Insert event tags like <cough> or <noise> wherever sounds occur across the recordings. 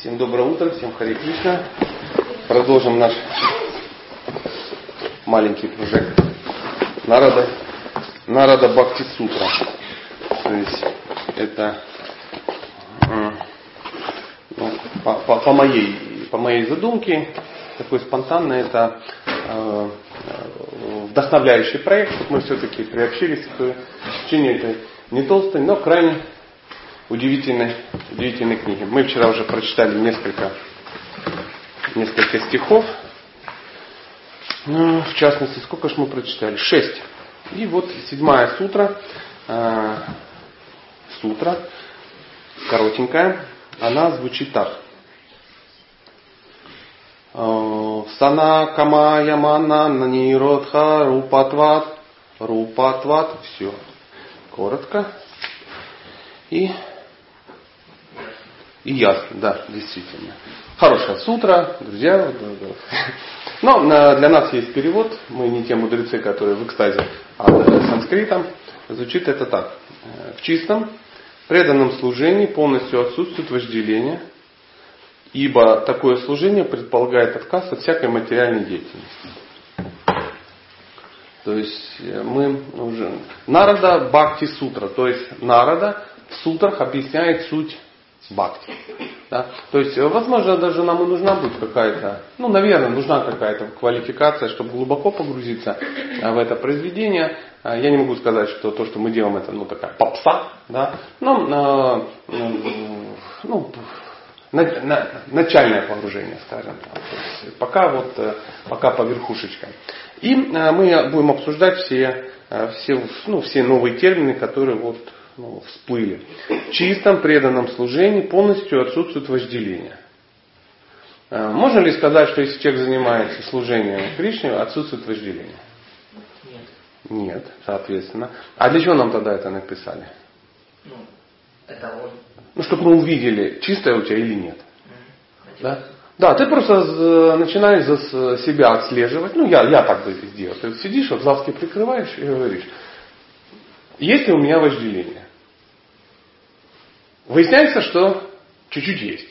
Всем доброе утро, всем Хари Кришна. Продолжим наш маленький проект Нарада, Нарада Бхакти Сутра. То есть это ну, по, по, по, моей, по моей задумке, такой спонтанный, это э, вдохновляющий проект, чтобы мы все-таки приобщились к чтению этой не толстой, но крайне удивительной, удивительной книги. Мы вчера уже прочитали несколько, несколько стихов. Ну, в частности, сколько же мы прочитали? Шесть. И вот седьмая сутра, э, сутра, коротенькая, она звучит так. Э, Сана кама ямана наниродха рупатват рупатват. Все. Коротко. И и ясно, да, действительно. Хорошая сутра, друзья. Но для нас есть перевод. Мы не те мудрецы, которые в экстазе а санскритом. Звучит это так. В чистом, преданном служении полностью отсутствует вожделение, ибо такое служение предполагает отказ от всякой материальной деятельности. То есть э, мы уже... Нарада Бхакти Сутра, то есть Нарада в сутрах объясняет суть бхакти. Да? То есть, э, возможно, даже нам и нужна будет какая-то, ну, наверное, нужна какая-то квалификация, чтобы глубоко погрузиться э, в это произведение. Э, я не могу сказать, что то, что мы делаем, это ну, такая попса, да? но ну, на, на, начальное погружение, скажем так. пока вот, пока по верхушечкам. И мы будем обсуждать все, все, ну, все новые термины, которые вот ну, всплыли. В чистом преданном служении полностью отсутствует вожделение. А, можно ли сказать, что если человек занимается служением Кришне, отсутствует вожделение? Нет. Нет, соответственно. А для чего нам тогда это написали? Ну, это он. Ну, чтобы мы увидели, чистое у тебя или нет. Да? Да, ты просто начинаешь за себя отслеживать. Ну, я, я так бы сделал. Ты сидишь, вот глазки прикрываешь и говоришь, есть ли у меня вожделение? Выясняется, что чуть-чуть есть.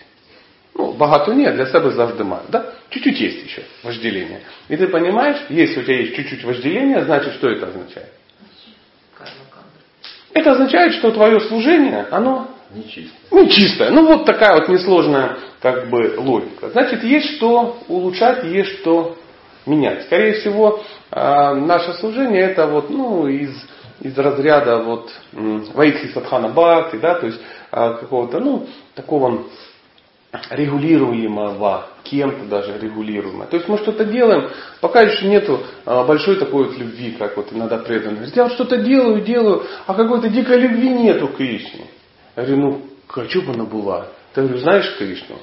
Ну, багато нет, для себе завжди маю. Да? Чуть-чуть есть еще вожделение. И ты понимаешь, если у тебя есть чуть-чуть вожделения, значит, что это означает? Это означает, что твое служение, оно нечистое. Нечистое. Ну, вот такая вот несложная как бы логика. Значит, есть что улучшать, есть что менять. Скорее всего, а, наше служение это вот, ну, из, из разряда вот Вайкхи Садхана Бхакти, да, то есть какого-то, ну, такого регулируемого, кем-то даже регулируемого. То есть мы что-то делаем, пока еще нету а, большой такой вот любви, как вот иногда преданные. Я вот что-то делаю, делаю, а какой-то дикой любви нету к Кришне. Я говорю, ну, хочу бы она была. Ты говорю, знаешь Кришну?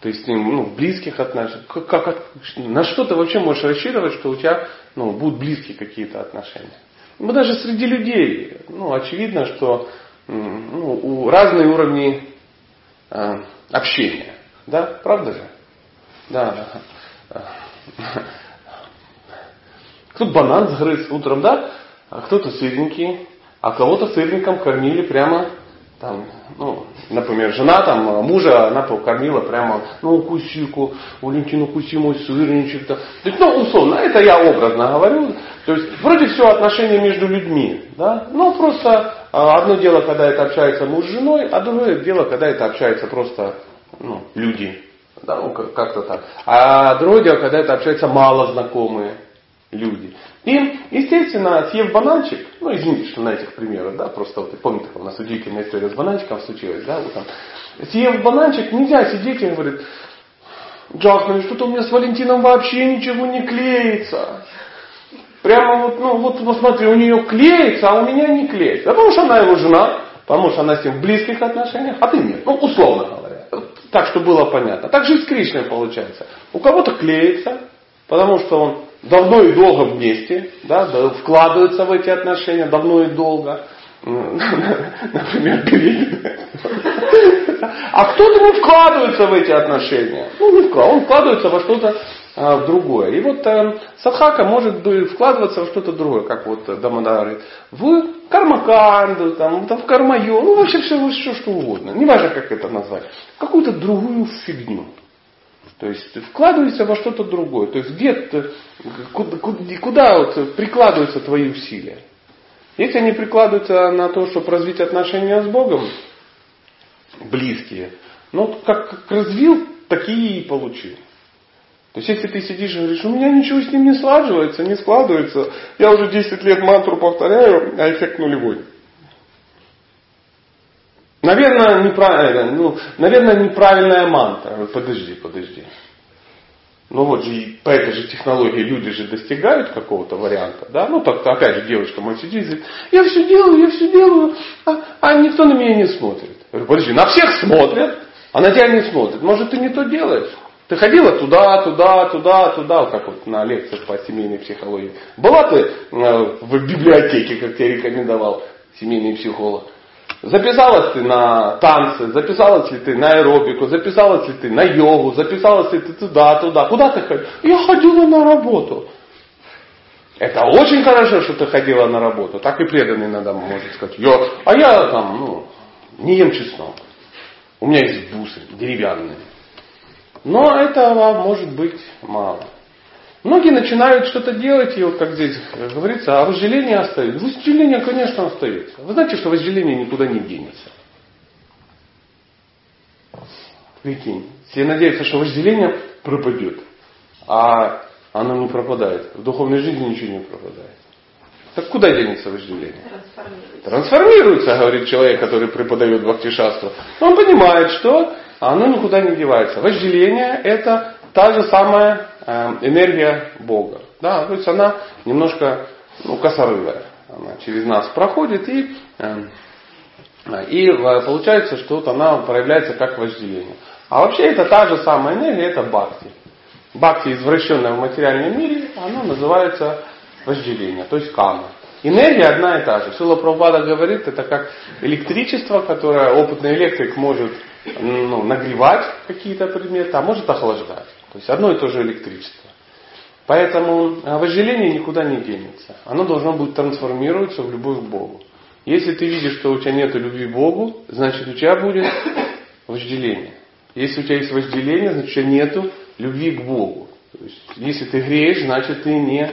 То есть ним ну, близких отношений. Как, как, на что ты вообще можешь рассчитывать, что у тебя ну, будут близкие какие-то отношения? Мы даже среди людей, ну, очевидно, что ну, у разные уровни э, общения. Да, правда же? Да. <laughs> Кто-то банан сгрыз утром, да? А кто-то сырненький. А кого-то сырником кормили прямо там, ну, например, жена там мужа, она покормила прямо, ну, укуси-ку, Валентин, укуси мой сырничек. То есть, ну, условно, это я образно говорю. То есть, вроде все отношения между людьми, да, но просто а, одно дело, когда это общается муж с женой, а другое дело, когда это общается просто ну, люди. Да, ну, как-то так. А другое дело, когда это общаются мало знакомые люди. И, естественно, съев бананчик, ну, извините, что на этих примерах, да, просто вот, помните, у нас удивительная история с бананчиком случилась, да, вот там. Съев бананчик, нельзя сидеть и говорит, Джасмин, что-то у меня с Валентином вообще ничего не клеится. Прямо вот, ну вот посмотри, у нее клеится, а у меня не клеится. Да потому что она его жена, потому что она с ним в близких отношениях, а ты нет. Ну, условно говоря. Так, что было понятно. Так же и с Кришной получается. У кого-то клеится, потому что он давно и долго вместе, да, вкладывается в эти отношения давно и долго. <laughs> Например, беременная. А кто-то не вкладывается в эти отношения. Ну, не вкладывается. Он вкладывается во что-то а, другое. И вот э, садхака может вкладываться в что-то другое, как вот Дамодар говорит, в кармаканду, там, там, в кармайо, ну вообще все, все что угодно. Не важно, как это назвать. Какую-то другую фигню. То есть вкладывайся во что-то другое. То есть где куда, куда вот прикладываются твои усилия. Если они прикладываются на то, чтобы развить отношения с Богом, близкие, ну как, как развил, такие и получил. То есть если ты сидишь и говоришь, у меня ничего с ним не слаживается, не складывается, я уже 10 лет мантру повторяю, а эффект нулевой. Наверное, неправильно, ну, наверное, неправильная мантра. Подожди, подожди. Ну вот же по этой же технологии люди же достигают какого-то варианта, да? Ну так опять же девушка мой сидит и говорит, я все делаю, я все делаю, а, а никто на меня не смотрит. Я говорю, подожди, на всех смотрят, а на тебя не смотрят. Может ты не то делаешь? Ты ходила туда, туда, туда, туда, как вот на лекциях по семейной психологии. Была ты э, в библиотеке, как я рекомендовал, семейный психолог. Записалась ты на танцы, записалась ли ты на аэробику, записалась ли ты на йогу, записалась ли ты туда, туда. Куда ты ходила? Я ходила на работу. Это очень хорошо, что ты ходила на работу. Так и преданный иногда может сказать. Я, а я там, ну, не ем чеснок. У меня есть бусы деревянные. Но этого может быть мало. Многие начинают что-то делать, и вот как здесь говорится, а вожделение остается. Вожделение, конечно, остается. Вы знаете, что вожделение никуда не денется. Прикинь, все надеются, что вожделение пропадет, а оно не пропадает. В духовной жизни ничего не пропадает. Так куда денется вожделение? Трансформируется. Трансформируется, говорит человек, который преподает бхактишастру. Он понимает, что оно никуда не девается. Вожделение это та же самая э, энергия Бога. Да, то есть она немножко ну, косорылая. Она через нас проходит и, э, и э, получается, что вот она проявляется как вожделение. А вообще это та же самая энергия, это бхакти. Бхакти, извращенная в материальном мире, она называется вожделение, то есть кама. Энергия одна и та же. Сила Прабхупада говорит, это как электричество, которое опытный электрик может ну, нагревать какие-то предметы, а может охлаждать. То есть одно и то же электричество. Поэтому вожделение никуда не денется. Оно должно будет трансформироваться в любовь к Богу. Если ты видишь, что у тебя нет любви к Богу, значит у тебя будет вожделение. Если у тебя есть вожделение, значит у тебя нет любви к Богу. То есть, если ты греешь, значит ты не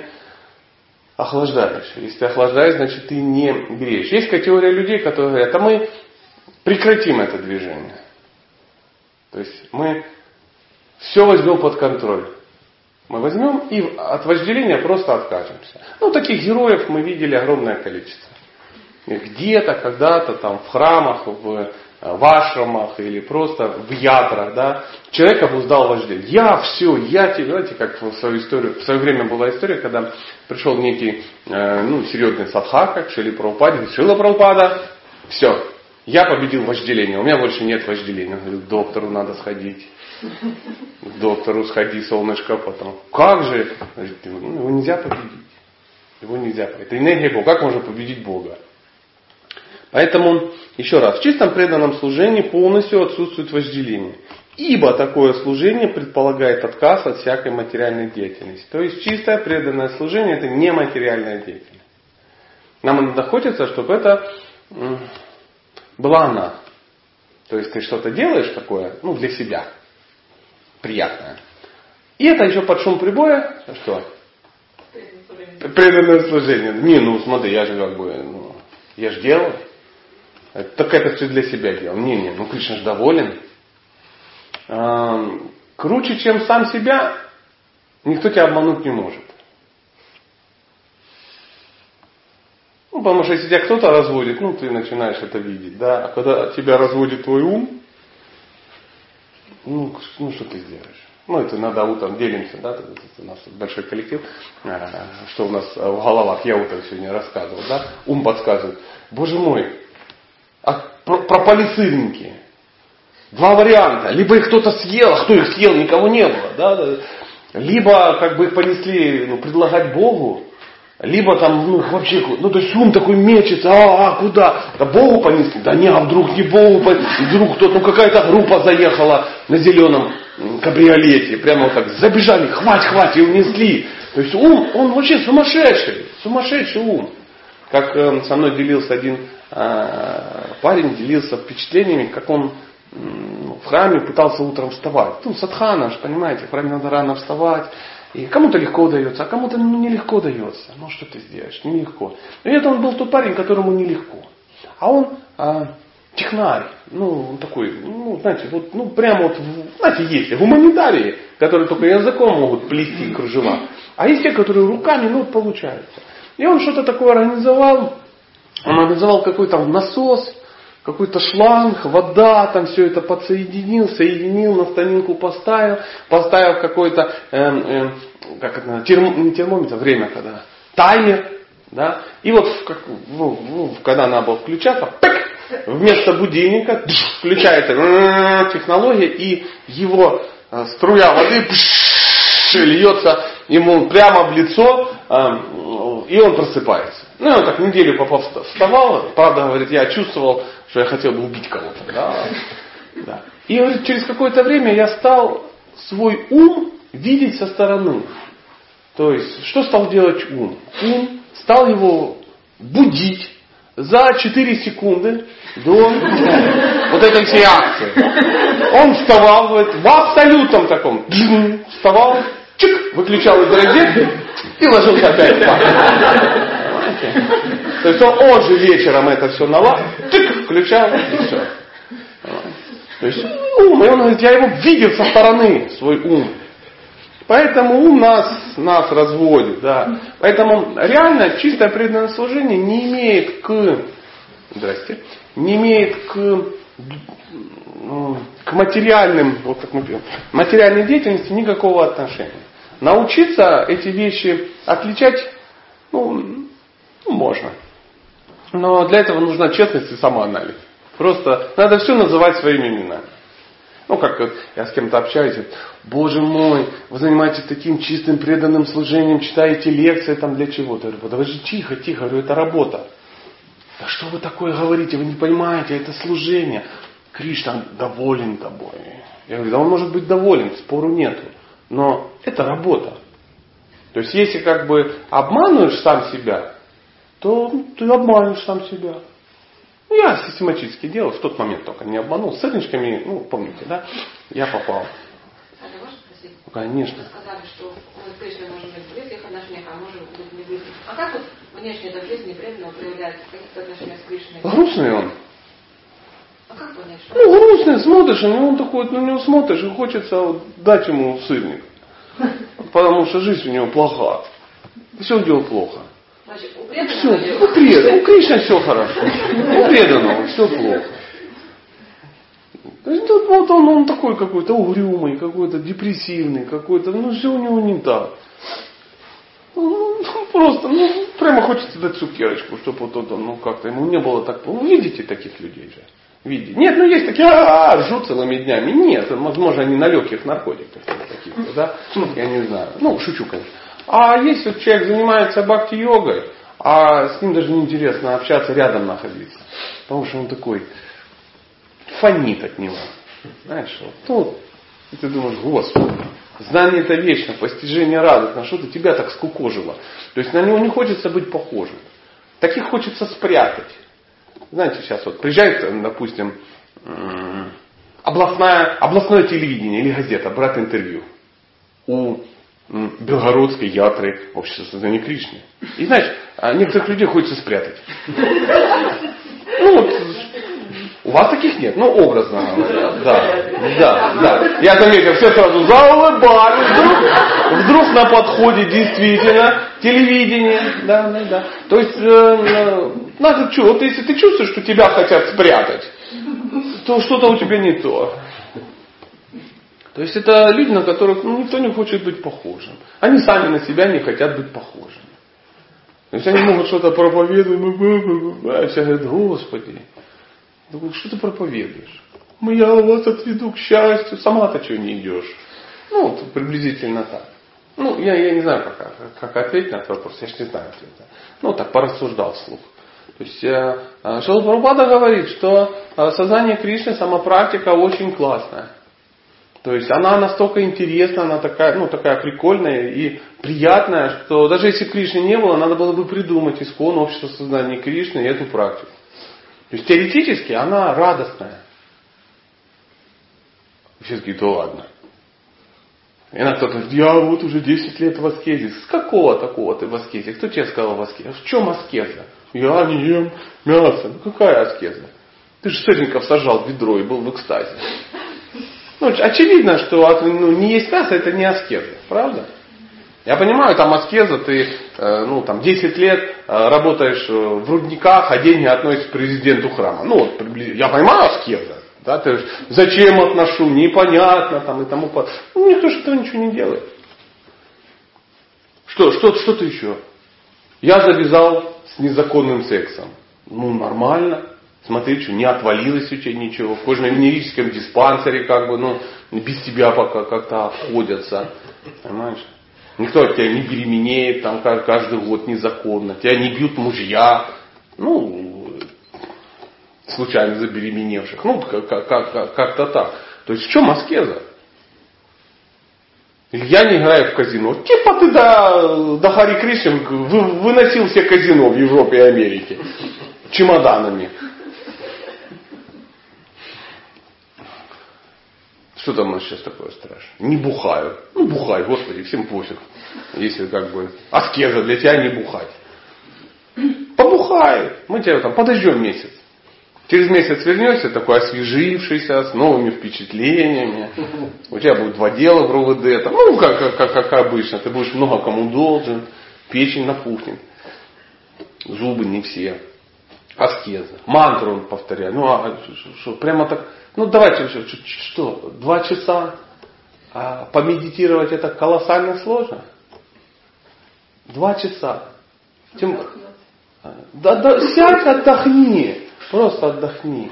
охлаждаешь. Если ты охлаждаешь, значит ты не греешь. Есть категория людей, которые говорят, а мы прекратим это движение. То есть мы все возьмем под контроль. Мы возьмем и от вожделения просто откажемся. Ну, таких героев мы видели огромное количество. Где-то, когда-то, там, в храмах, в, в ашрамах или просто в ятрах, да, человек обуздал вожделение. Я все, я тебе, знаете, как в свою историю, в свое время была история, когда пришел некий, э, ну, серьезный садхака к Шили Прабхупаде, говорит, Шила Прабхупада, все, я победил вожделение, у меня больше нет вожделения. Он говорит, доктору надо сходить. <laughs> К доктору сходи, солнышко, потом. Как же? Ну, его нельзя победить. Его нельзя победить. Это энергия Бога. Как можно победить Бога? Поэтому, еще раз, в чистом преданном служении полностью отсутствует вожделение. Ибо такое служение предполагает отказ от всякой материальной деятельности. То есть чистое преданное служение это не материальная деятельность. Нам надо хочется, чтобы это была она. То есть ты что-то делаешь такое, ну, для себя приятное. И это еще под шум прибоя, что? Преданное служение. Не, ну смотри, я же как бы, ну, я же делал. Так это все для себя делал. Не, не, ну Кришна же доволен. Круче, чем сам себя, никто тебя обмануть не может. Ну, потому что если тебя кто-то разводит, ну, ты начинаешь это видеть, да. А когда тебя разводит твой ум, ну, ну что ты сделаешь? Ну, это надо утром делимся, да, у нас большой коллектив, а, что у нас в головах, я утром сегодня рассказывал, да, ум подсказывает. Боже мой, а про, пропали сырники. Два варианта. Либо их кто-то съел, а кто их съел, никого не было. Да? Либо как бы их понесли ну, предлагать Богу. Либо там, ну, вообще, ну, то есть ум такой мечется, а, а куда? Да Богу понесли? Да не, а вдруг не Богу? Вдруг кто-то, ну, какая-то группа заехала на зеленом кабриолете, прямо так забежали, хвать, хвать, и унесли. То есть ум, он вообще сумасшедший, сумасшедший ум. Как э, со мной делился один э, парень, делился впечатлениями, как он в храме пытался утром вставать. Ну, садхана, понимаете, в храме надо рано вставать, и кому-то легко удается, а кому-то ну, нелегко дается. Ну что ты сделаешь, нелегко. И это он был тот парень, которому нелегко. А он а, технарь, ну, он такой, ну, знаете, вот, ну, прямо вот, знаете, есть гуманитарии, которые только языком могут плести кружева, а есть те, которые руками, ну, получается. И он что-то такое организовал, он организовал какой-то насос, какой-то шланг, вода, там все это подсоединил, соединил, на станинку поставил, поставил какой-то, э, как это, терм, не термометр, время когда, таймер, да, и вот как, ну, ну, когда надо было включаться, пик, вместо будильника дж, включается технология, и его э, струя воды пш, льется ему прямо в лицо, э, и он просыпается. Ну, он так неделю попав вставал, правда, говорит, я чувствовал, что я хотел бы убить кого-то. Да? Да. И говорит, через какое-то время я стал свой ум видеть со стороны. То есть, что стал делать ум? Ум стал его будить за 4 секунды до вот этой всей акции. Он вставал говорит, в абсолютном таком, вставал, чик, выключал из розетки и ложился опять. То есть он, он же вечером это все нала, тык, включал и все. То есть ум, и он говорит, я его видел со стороны, свой ум. Поэтому ум нас, нас разводит. Да. Поэтому реально чистое преданное служение не имеет к, здрасте, не имеет к, к материальным, вот как мы пьем, материальной деятельности никакого отношения. Научиться эти вещи отличать ну, ну, можно. Но для этого нужна честность и самоанализ. Просто надо все называть своими именами. Ну, как вот я с кем-то общаюсь, Боже мой, вы занимаетесь таким чистым преданным служением, читаете лекции там для чего-то. Я говорю, подожди, тихо, тихо, говорю, это работа. Да что вы такое говорите, вы не понимаете, это служение. Кришна доволен тобой. Я говорю, да он может быть доволен, спору нету. Но это работа. То есть если как бы обманываешь сам себя, то ты обманешь сам себя. Я систематически делал, в тот момент только не обманул. С сырничками, ну, помните, да, я попал. А ты можешь спросить? Ну, конечно. Вы сказали, что мы с Кришной можем быть в близких отношениях, а можем быть не близких. А как вот внешне эта жизнь непреданного проявляется в каких-то отношениях с Кришной? Грустный он. А как понять, что? Ну, грустный, смотришь, него он такой, на него смотришь, и хочется вот дать ему сырник. <laughs> Потому что жизнь у него плоха. Все он делал плохо. Значит, у преданного Все, у, пред, у Кришны все хорошо. У преданного все плохо. То есть тут вот он, он такой какой-то угрюмый, какой-то депрессивный, какой-то, ну все у него не так. Ну, ну, просто, ну, прямо хочется дать цукерочку, чтобы вот это, ну, как-то ему не было так. Вы видите таких людей же? Видите? Нет, ну есть такие, а, -а, -а ржут целыми днями. Нет, возможно, они на легких наркотиках каких-то, да? Ну, я не знаю. Ну, шучу, конечно. А если человек занимается бхакти-йогой, а с ним даже неинтересно общаться, рядом находиться. Потому что он такой фонит от него. Знаешь, вот, ну, и ты думаешь, господи, знание это вечно, постижение радостно, что-то тебя так скукожило. То есть на него не хочется быть похожим. Таких хочется спрятать. Знаете, сейчас вот приезжает, допустим, областная, областное телевидение или газета брать интервью у Белгородской ятры общества создания Кришны. И знаешь, а некоторых людей хочется спрятать. Ну вот, у вас таких нет, ну образно. Да, да, да. Я заметил, все сразу заулыбались. Вдруг, вдруг на подходе действительно телевидение. Да, да, да. То есть, э, э, надо вот если ты чувствуешь, что тебя хотят спрятать, то что-то у тебя не то. То есть это люди, на которых ну, никто не хочет быть похожим. Они сами на себя не хотят быть похожими. То есть они могут что-то проповедовать, бу- а все говорят, Господи, ну, что ты проповедуешь? Ну, я вас отведу к счастью, сама-то что не идешь? Ну, вот приблизительно так. Ну, я, я не знаю, как, как ответить на этот вопрос, я же не знаю ответа. Ну, так, порассуждал вслух. То есть э, э Шилапрапада говорит, что э, сознание Кришны, сама практика очень классная. То есть она настолько интересна, она такая, ну, такая прикольная и приятная, что даже если Кришны не было, надо было бы придумать искон общество сознания Кришны и эту практику. То есть теоретически она радостная. Все такие, да ладно. И она кто-то говорит, я вот уже 10 лет в аскезе. С какого такого ты в аскезе? Кто тебе сказал в аскезе? В чем аскеза? Я не ем мясо. Ну какая аскеза? Ты же сырников сажал в ведро и был в экстазе. Ну, очевидно, что ну, не есть мясо, это не аскеза. Правда? Я понимаю, там аскеза, ты э, ну, там 10 лет э, работаешь э, в рудниках, а деньги относишь к президенту храма. Ну, вот, я понимаю аскеза. Да, ты зачем отношу, непонятно там и тому подобное. Ну, никто же этого ничего не делает. Что, что, что ты еще? Я завязал с незаконным сексом. Ну, нормально. Смотри, что не отвалилось у тебя ничего. В кожно-венерическом диспансере как бы, ну, без тебя пока как-то обходятся. Понимаешь? Никто от тебя не беременеет там каждый год незаконно. Тебя не бьют мужья. Ну, случайно забеременевших. Ну, как-то так. То есть в чем аскеза? Я не играю в казино. Типа ты до, до Хари Кришны выносил все казино в Европе и Америке чемоданами. Что там у нас сейчас такое страшное? Не бухаю. Ну, бухай, Господи, всем пофиг. Если как бы аскеза для тебя не бухать. Побухай. Мы тебя там подождем месяц. Через месяц вернешься такой освежившийся, с новыми впечатлениями. У тебя будет два дела в РОВД. Там, ну, как, как, как обычно. Ты будешь много кому должен. Печень напухнет. Зубы не все. Аскеза. Мантру он повторяет. Ну, а что, прямо так. Ну, давайте, что, что два часа а помедитировать это колоссально сложно. Два часа. Тем... Да, да, сядь, отдохни. Просто отдохни.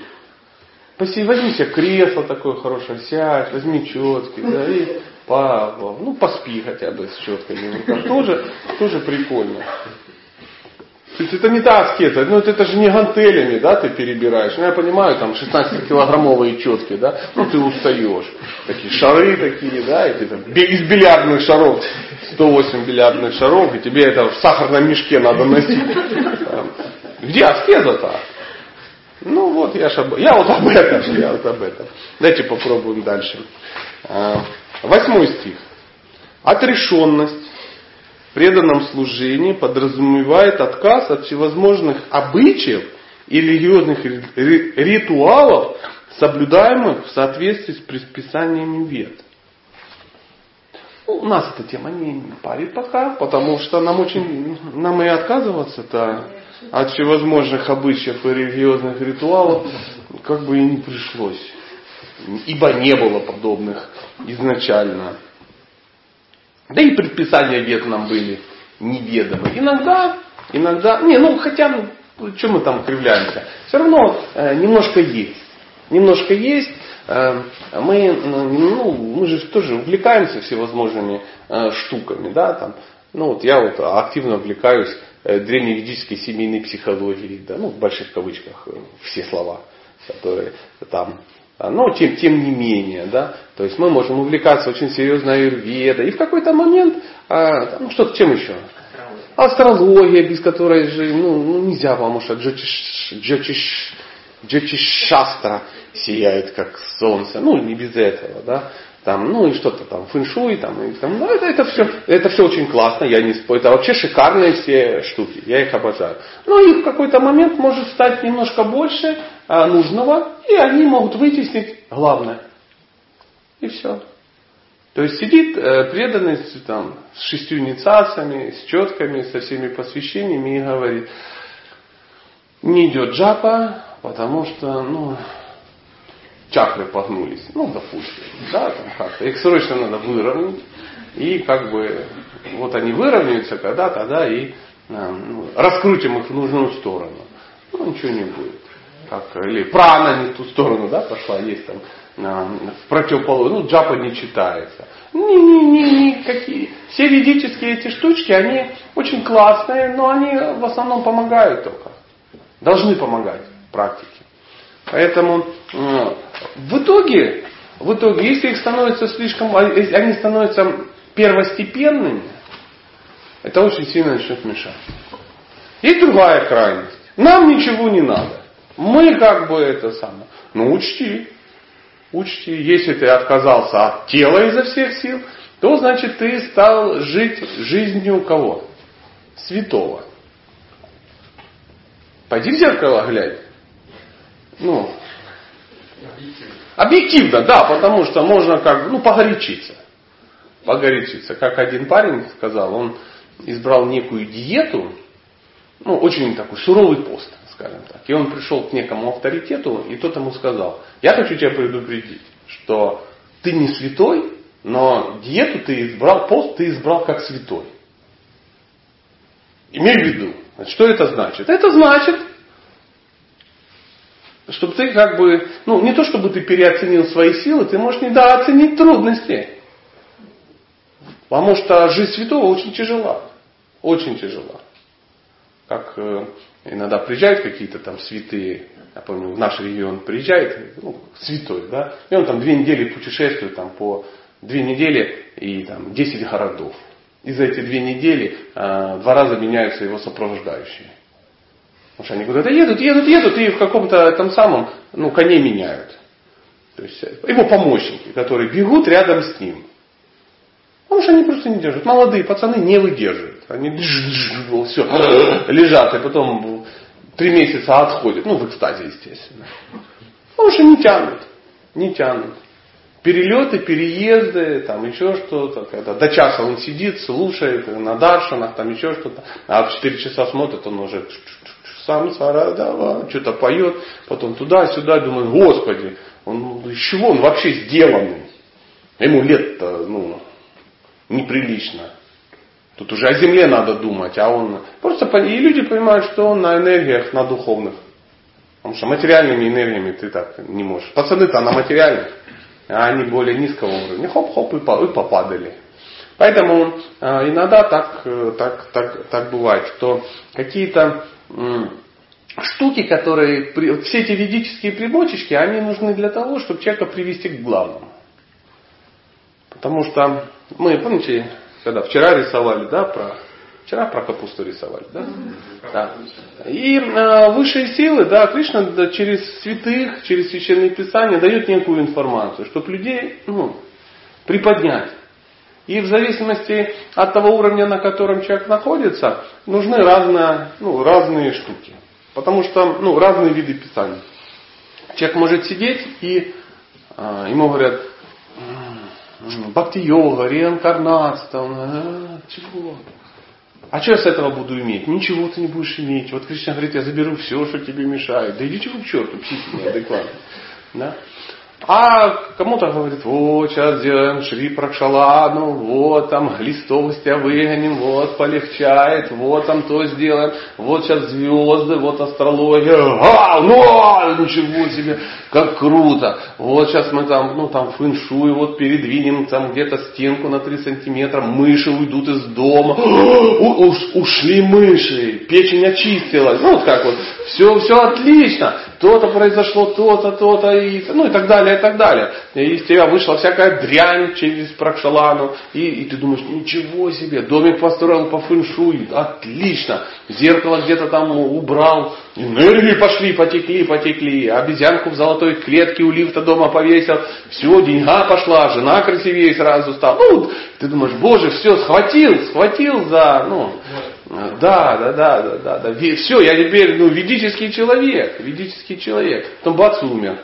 Посиди, возьми себе кресло такое хорошее, сядь, возьми четки, да, и <laughs> по, ну, поспи хотя бы с четками. Тоже, тоже прикольно. То есть это не та аскеза, ну это, же не гантелями, да, ты перебираешь. Ну я понимаю, там 16-килограммовые четки, да, ну ты устаешь. Такие шары такие, да, и ты там из бильярдных шаров, 108 бильярдных шаров, и тебе это в сахарном мешке надо носить. Где аскеза-то? Ну вот, я, ж об... я вот об этом, я вот об этом. Давайте попробуем дальше. А, восьмой стих. Отрешенность преданном служении подразумевает отказ от всевозможных обычаев и религиозных ритуалов, соблюдаемых в соответствии с предписаниями вет. Ну, у нас эта тема не парит пока, потому что нам очень, нам и отказываться-то от всевозможных обычаев и религиозных ритуалов как бы и не пришлось. Ибо не было подобных изначально. Да и предписания вет нам были неведомы. Иногда, иногда, не, ну хотя, ну, что мы там кривляемся, все равно э, немножко есть. Немножко есть. Э, мы, ну, мы же тоже увлекаемся всевозможными э, штуками, да, там. Ну вот я вот активно увлекаюсь э, древневедической семейной психологией, да, ну в больших кавычках э, все слова, которые там а, но тем, тем не менее, да, то есть мы можем увлекаться очень серьезно аюрведой, и в какой-то момент, а, ну что, чем еще? Астрология, без которой же ну, ну нельзя, что джотиш, джотиш, джотиш шастра сияет как солнце, ну не без этого, да, там, ну и что-то там, фэншуй, там, и, там ну, это, это, все, это все очень классно, я не спорю, это вообще шикарные все штуки, я их обожаю. Но ну, и в какой-то момент может стать немножко больше а, нужного, и они могут вытеснить главное. И все. То есть сидит э, преданный там, с шестью инициациями, с четками, со всеми посвящениями и говорит, не идет джапа, потому что, ну, чакры погнулись, ну, допустим, да, там как-то, их срочно надо выровнять, и как бы, вот они выровняются когда тогда и э, ну, раскрутим их в нужную сторону. Ну, ничего не будет. Как, или прана не в ту сторону, да, пошла, есть там в противоположность, ну, джапа не читается. Не-не-не, никакие. Все ведические эти штучки, они очень классные, но они в основном помогают только. Должны помогать в практике. Поэтому в итоге, в итоге, если их становится слишком, а, они становятся первостепенными, это очень сильно начнет мешать. Есть другая крайность. Нам ничего не надо. Мы как бы это самое. Ну учти, учти, если ты отказался от тела изо всех сил, то значит ты стал жить жизнью кого? Святого. Пойди в зеркало глянь. Ну, объективно, да, потому что можно как ну, погорячиться. Погорячиться. Как один парень сказал, он избрал некую диету, ну, очень такой суровый пост, скажем так. И он пришел к некому авторитету, и тот ему сказал, я хочу тебя предупредить, что ты не святой, но диету ты избрал, пост ты избрал как святой. Имей в виду, что это значит? Это значит, чтобы ты как бы, ну не то чтобы ты переоценил свои силы, ты можешь недооценить трудности. Потому что жизнь святого очень тяжела. Очень тяжела. Как э, иногда приезжают какие-то там святые, я помню, в наш регион приезжает, ну, святой, да, и он там две недели путешествует там по две недели и там 10 городов. И за эти две недели э, два раза меняются его сопровождающие. Потому что они куда-то едут, едут, едут, и в каком-то там самом, ну, коне меняют. То есть его помощники, которые бегут рядом с ним. Потому что они просто не держат. Молодые пацаны не выдерживают. Они все, <laughs> лежат, и потом три месяца отходят. Ну, в экстазе, естественно. Потому что не тянут. Не тянут. Перелеты, переезды, там еще что-то. Когда до часа он сидит, слушает на даршанах, там еще что-то. А в 4 часа смотрит, он уже сам Сарадава, что-то поет, потом туда-сюда, думаю, Господи, он, из чего он вообще сделанный? Ему лет-то, ну, неприлично. Тут уже о земле надо думать, а он... Просто и люди понимают, что он на энергиях, на духовных. Потому что материальными энергиями ты так не можешь. Пацаны-то на материальных, а они более низкого уровня. Хоп-хоп и попадали. Поэтому э, иногда так, э, так, так, так бывает, что какие-то штуки, которые, все эти ведические примочечки, они нужны для того, чтобы человека привести к главному. Потому что мы, помните, когда вчера рисовали, да, про Вчера про капусту рисовали, да? да. И э, высшие силы, да, Кришна да, через святых, через священные писания дает некую информацию, чтобы людей ну, приподнять. И в зависимости от того уровня, на котором человек находится, нужны разные, ну, разные штуки. Потому что ну, разные виды писаний. Человек может сидеть и э, ему говорят, бхакти-йога, реинкарнация, там, а, чего? А что я с этого буду иметь? Ничего ты не будешь иметь. Вот Кришна говорит, я заберу все, что тебе мешает. Да идите вы к черту, психи неадекватные. Да? А кому-то говорит, вот сейчас сделаем Шри Пракшаладу, вот там листовости выгоним, вот полегчает, вот там то сделаем, вот сейчас звезды, вот астрология, ну, а, ничего себе, как круто. Вот сейчас мы там, ну там фэншуй, вот передвинем там где-то стенку на 3 сантиметра, мыши уйдут из дома, <gasps> У, уш, ушли мыши, печень очистилась, ну вот как вот, все, все отлично, то-то произошло, то-то, то-то, и, ну и так далее, и так далее. И из тебя вышла всякая дрянь через Пракшалану, и, и ты думаешь, ничего себе, домик построил по фэншуй, отлично, зеркало где-то там убрал, энергии пошли, потекли, потекли, обезьянку в золотой клетке у лифта дома повесил, все, деньга пошла, жена красивее сразу стала. Ну, ты думаешь, боже, все, схватил, схватил за, ну, да, да, да, да, да, да. Все, я теперь, ну, ведический человек, ведический человек. Потом бац, умер.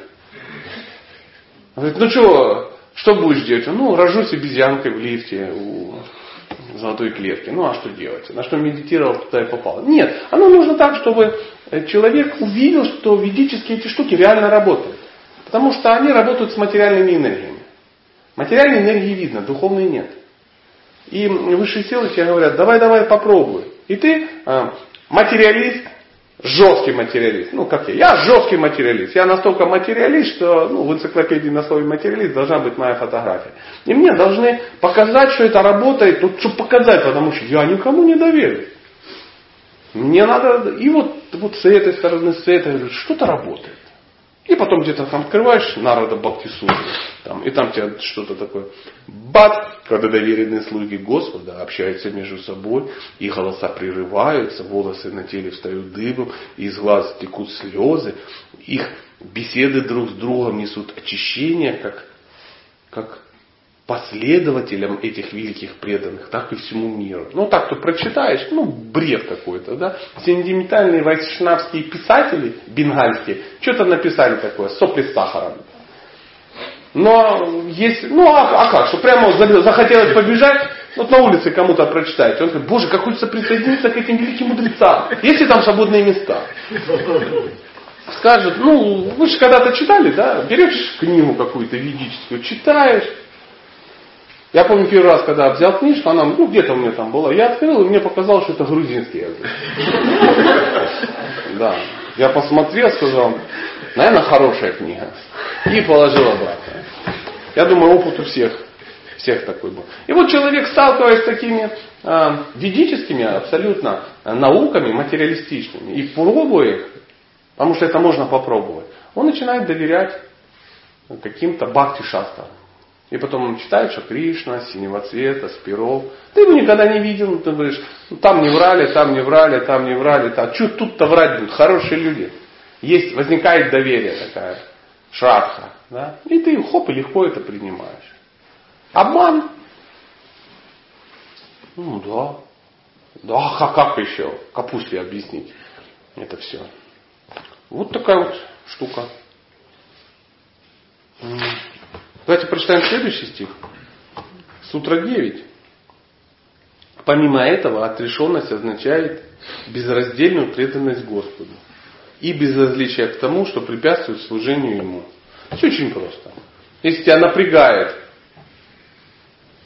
Говорит, ну что, что будешь делать? Ну, рожусь обезьянкой в лифте у золотой клетки. Ну, а что делать? На что медитировал, туда и попал. Нет, оно нужно так, чтобы человек увидел, что ведические эти штуки реально работают. Потому что они работают с материальными энергиями. Материальные энергии видно, духовные нет. И высшие силы тебе говорят, давай, давай, попробуй. И ты а, материалист, жесткий материалист. Ну, как я. Я жесткий материалист. Я настолько материалист, что ну, в энциклопедии на слове материалист должна быть моя фотография. И мне должны показать, что это работает, ну, чтобы показать, потому что я никому не доверю. Мне надо, и вот, вот с этой стороны, с этой, что-то работает. И потом где-то там открываешь народа Бхактисутру, там, и там тебя что-то такое. Бат, когда доверенные слуги Господа общаются между собой, и голоса прерываются, волосы на теле встают дыбом, из глаз текут слезы, их беседы друг с другом несут очищение, как, как последователям этих великих преданных, так и всему миру. Ну, так то прочитаешь, ну, бред какой-то, да. Сентиментальные вайшнавские писатели, бенгальские, что-то написали такое, сопли с сахаром. Но есть, ну а, а как, что прямо захотелось побежать, вот на улице кому-то прочитаете, он говорит, боже, как хочется присоединиться к этим великим мудрецам. Есть ли там свободные места? Скажут, ну, вы же когда-то читали, да, берешь книгу какую-то ведическую, читаешь, я помню первый раз, когда взял книжку, она ну, где-то у меня там была, я открыл, и мне показалось, что это грузинский язык. Да. Я посмотрел, сказал, наверное, хорошая книга. И положил обратно. Я думаю, опыт у всех, всех такой был. И вот человек, сталкиваясь с такими э, ведическими абсолютно науками, материалистичными, и пробуя их, потому что это можно попробовать, он начинает доверять каким-то бхакти-шастрам. И потом он читает, что Кришна, синего цвета, спиров. Ты его никогда не видел, ты говоришь, ну, там не врали, там не врали, там не врали. Там. Что тут-то врать будут? Хорошие люди. Есть, возникает доверие такая, шрадха. Да? И ты хоп и легко это принимаешь. Обман? Ну да. Да, как, как еще? Капусте объяснить это все. Вот такая вот штука. Давайте прочитаем следующий стих. Сутра 9. Помимо этого, отрешенность означает безраздельную преданность Господу и безразличие к тому, что препятствует служению Ему. Все очень просто. Если тебя напрягает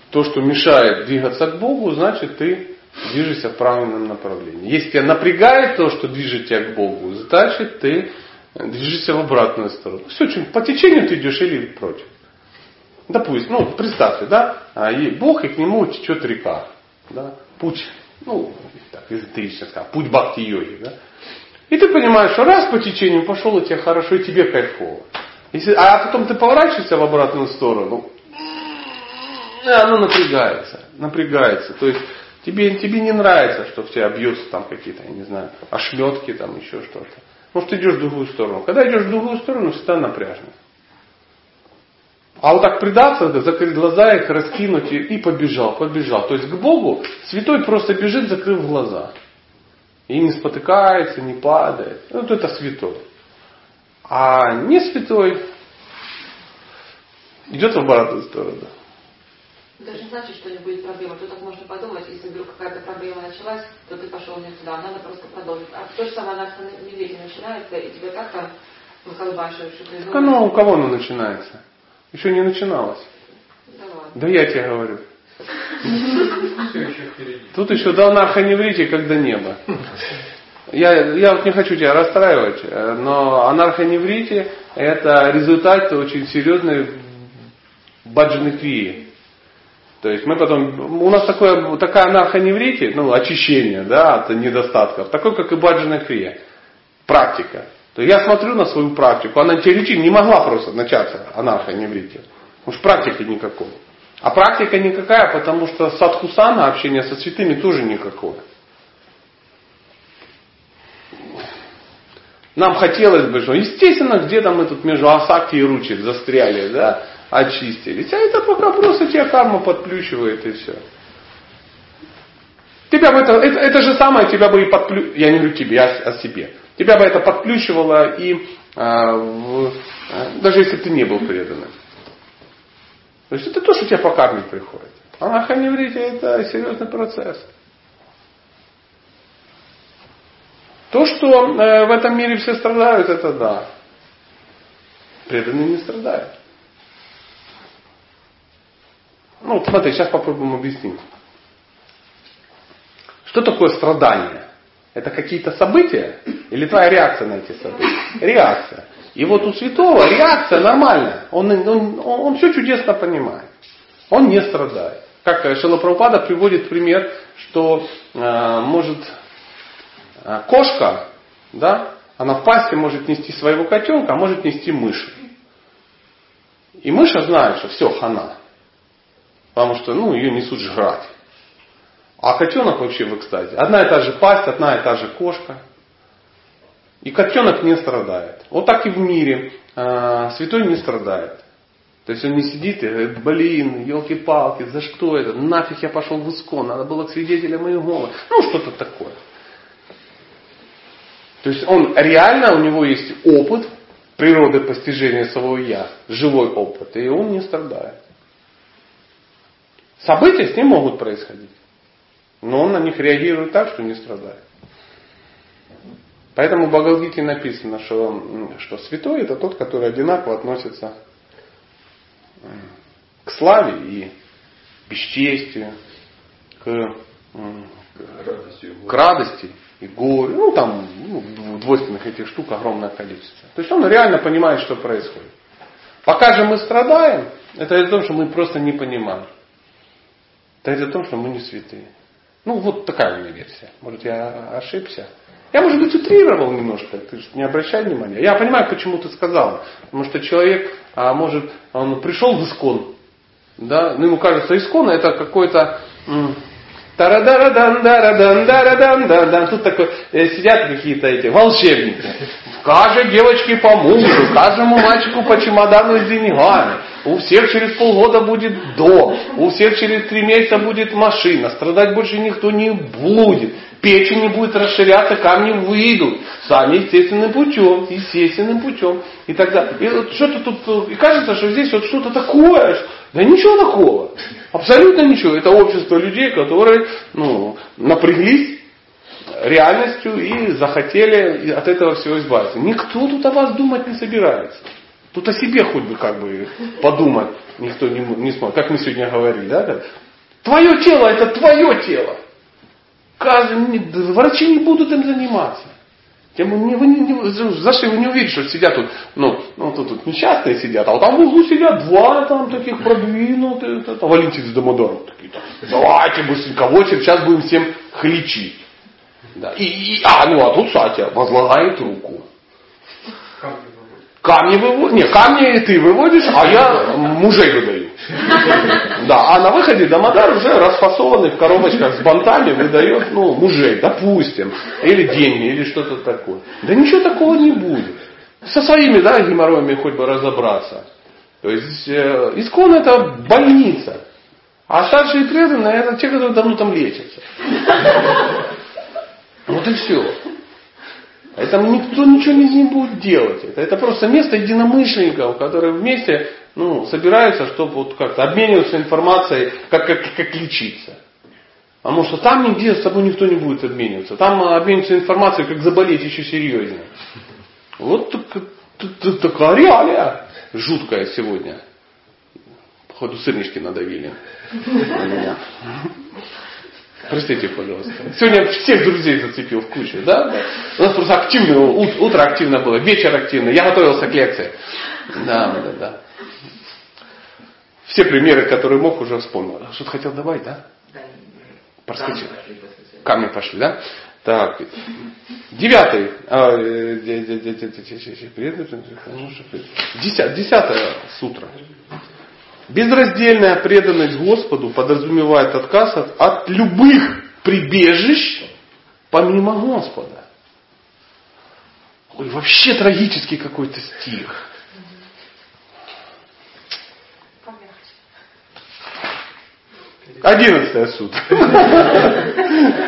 то, что мешает двигаться к Богу, значит ты движешься в правильном направлении. Если тебя напрягает то, что движет тебя к Богу, значит ты движешься в обратную сторону. Все очень по течению ты идешь или против. Допустим, ну, представьте, да, а, и Бог, и к нему течет река. Да, путь, ну, так, эзотерично сказать, путь бхакти-йоги. Да. И ты понимаешь, что раз по течению пошел, и тебе хорошо, и тебе кайфово. Если, а потом ты поворачиваешься в обратную сторону, оно напрягается, напрягается. То есть тебе, тебе не нравится, что в тебя бьются там какие-то, я не знаю, ошметки, там еще что-то. Может, ты идешь в другую сторону. Когда идешь в другую сторону, всегда напряжно. А вот так предаться, закрыть глаза, их раскинуть и, и побежал, побежал. То есть к Богу святой просто бежит, закрыв глаза. И не спотыкается, не падает. Вот это святой. А не святой идет в обратную сторону. Даже не значит, что не будет проблемы. Тут так можно подумать, если вдруг какая-то проблема началась, то ты пошел не туда, надо просто продолжить. А то же самое на медведе начинается, и тебе как там выколбашиваешь, оно у кого оно начинается? Еще не начиналось. Да, я тебе говорю. <laughs> Тут еще до анархоневрите, когда небо. Я, я вот не хочу тебя расстраивать, но анархоневрите это результат очень серьезной баджаныкрии. То есть мы потом, у нас такое, такая анархоневрите, ну, очищение, да, от недостатков, такой, как и баджанакрия, практика. То я смотрю на свою практику, она теоретически не могла просто начаться анархоневрите. Что практики никакой. А практика никакая, потому что садхусана, общение со святыми, тоже никакое. Нам хотелось бы, что естественно, где-то мы тут между Асакти и Ручи застряли, да, очистились. А это пока просто тебя карма подплющивает и все. Тебя бы это, это, это же самое тебя бы и подплю... Я не говорю тебе, я о себе. Тебя бы это подключивало и а, в, а, даже если ты не был преданным. То есть это то, что тебе по карме приходит. А на ханеврите это серьезный процесс. То, что э, в этом мире все страдают, это да. Преданные не страдают. Ну, вот смотри, сейчас попробуем объяснить. Что такое страдание? Это какие-то события, Или твоя реакция на эти события? Реакция. И вот у святого реакция нормальная. Он, он, он, он все чудесно понимает. Он не страдает. Как Шилапрапада приводит пример, что э, может э, кошка, да, она в пасте может нести своего котенка, а может нести мышь. И мыша знает, что все, хана. Потому что ну, ее несут жрать. А котенок вообще в экстазе. Одна и та же пасть, одна и та же кошка. И котенок не страдает. Вот так и в мире. А, святой не страдает. То есть он не сидит и говорит, блин, елки-палки, за что это? Нафиг я пошел в искон, надо было к свидетелям Иеговы. Ну, что-то такое. То есть он реально, у него есть опыт природы постижения своего я, живой опыт, и он не страдает. События с ним могут происходить, но он на них реагирует так, что не страдает. Поэтому в Бхагавадгите написано, что, что святой это тот, который одинаково относится к славе и бесчестию, к, к радости и горе. Ну, там ну, двойственных этих штук огромное количество. То есть он реально понимает, что происходит. Пока же мы страдаем, это из-за того, что мы просто не понимаем. Это из-за того, что мы не святые. Ну, вот такая у меня версия. Может, я ошибся. Я, может быть, утрировал немножко, ты же не обращай внимания. Я понимаю, почему ты сказал. Потому что человек, а, может, он пришел в искон, да, ну, ему кажется, искон это какой-то. Тут такой, э, сидят какие-то эти волшебники. Каждой девочке по мужу, каждому мальчику по чемодану с деньгами. У всех через полгода будет дом, у всех через три месяца будет машина, страдать больше никто не будет, печень не будет расширяться, камни выйдут, сами естественным путем, естественным путем и так далее. И вот что-то тут, и кажется, что здесь вот что-то такое, да ничего такого, абсолютно ничего. Это общество людей, которые ну, напряглись реальностью и захотели от этого всего избавиться. Никто тут о вас думать не собирается. Тут о себе хоть бы как бы подумать никто не, не сможет. Как мы сегодня говорили, да? Твое тело это твое тело. Врачи не будут им заниматься. Тем вы не, не, зашли, вы не увидите, что сидят тут, ну, ну тут, тут несчастные сидят, а вот там в углу сидят два там таких продвинутых, это, Валентин с Домодором такие, там, давайте быстренько в очередь, сейчас будем всем хлечить. Да. И, и, а, ну а тут Сатя возлагает руку. Камни выводишь. Не, камни ты выводишь, а я мужей выдаю. <laughs> Да, а на выходе Дамодар уже расфасованный в коробочках с бантами выдает, ну, мужей, допустим. Или деньги, или что-то такое. Да ничего такого не будет. Со своими, да, геморроями хоть бы разобраться. То есть, э, искон это больница. А старшие преданные это те, которые давно там лечатся. Вот и все. Поэтому никто ничего не будет делать. Это, это просто место единомышленников, которые вместе ну, собираются, чтобы вот как-то обмениваться информацией, как, как, как лечиться. Потому что там нигде с собой никто не будет обмениваться. Там обмениваться информацией, как заболеть еще серьезнее. Вот так, так, такая реалия жуткая сегодня. Походу сырнички надавили на меня. Простите, пожалуйста. Сегодня всех друзей зацепил в кучу, да? У нас просто активное, утро активно было, вечер активно. Я готовился к лекции. Да, да, да. Все примеры, которые мог, уже вспомнил. А что-то хотел добавить, да? Проскочил. Камни пошли, да? Так. Девятый. Десятая сутра. Безраздельная преданность Господу подразумевает отказ от, от любых прибежищ помимо Господа. Ой, вообще трагический какой-то стих. Одиннадцатая сутра. <laughs>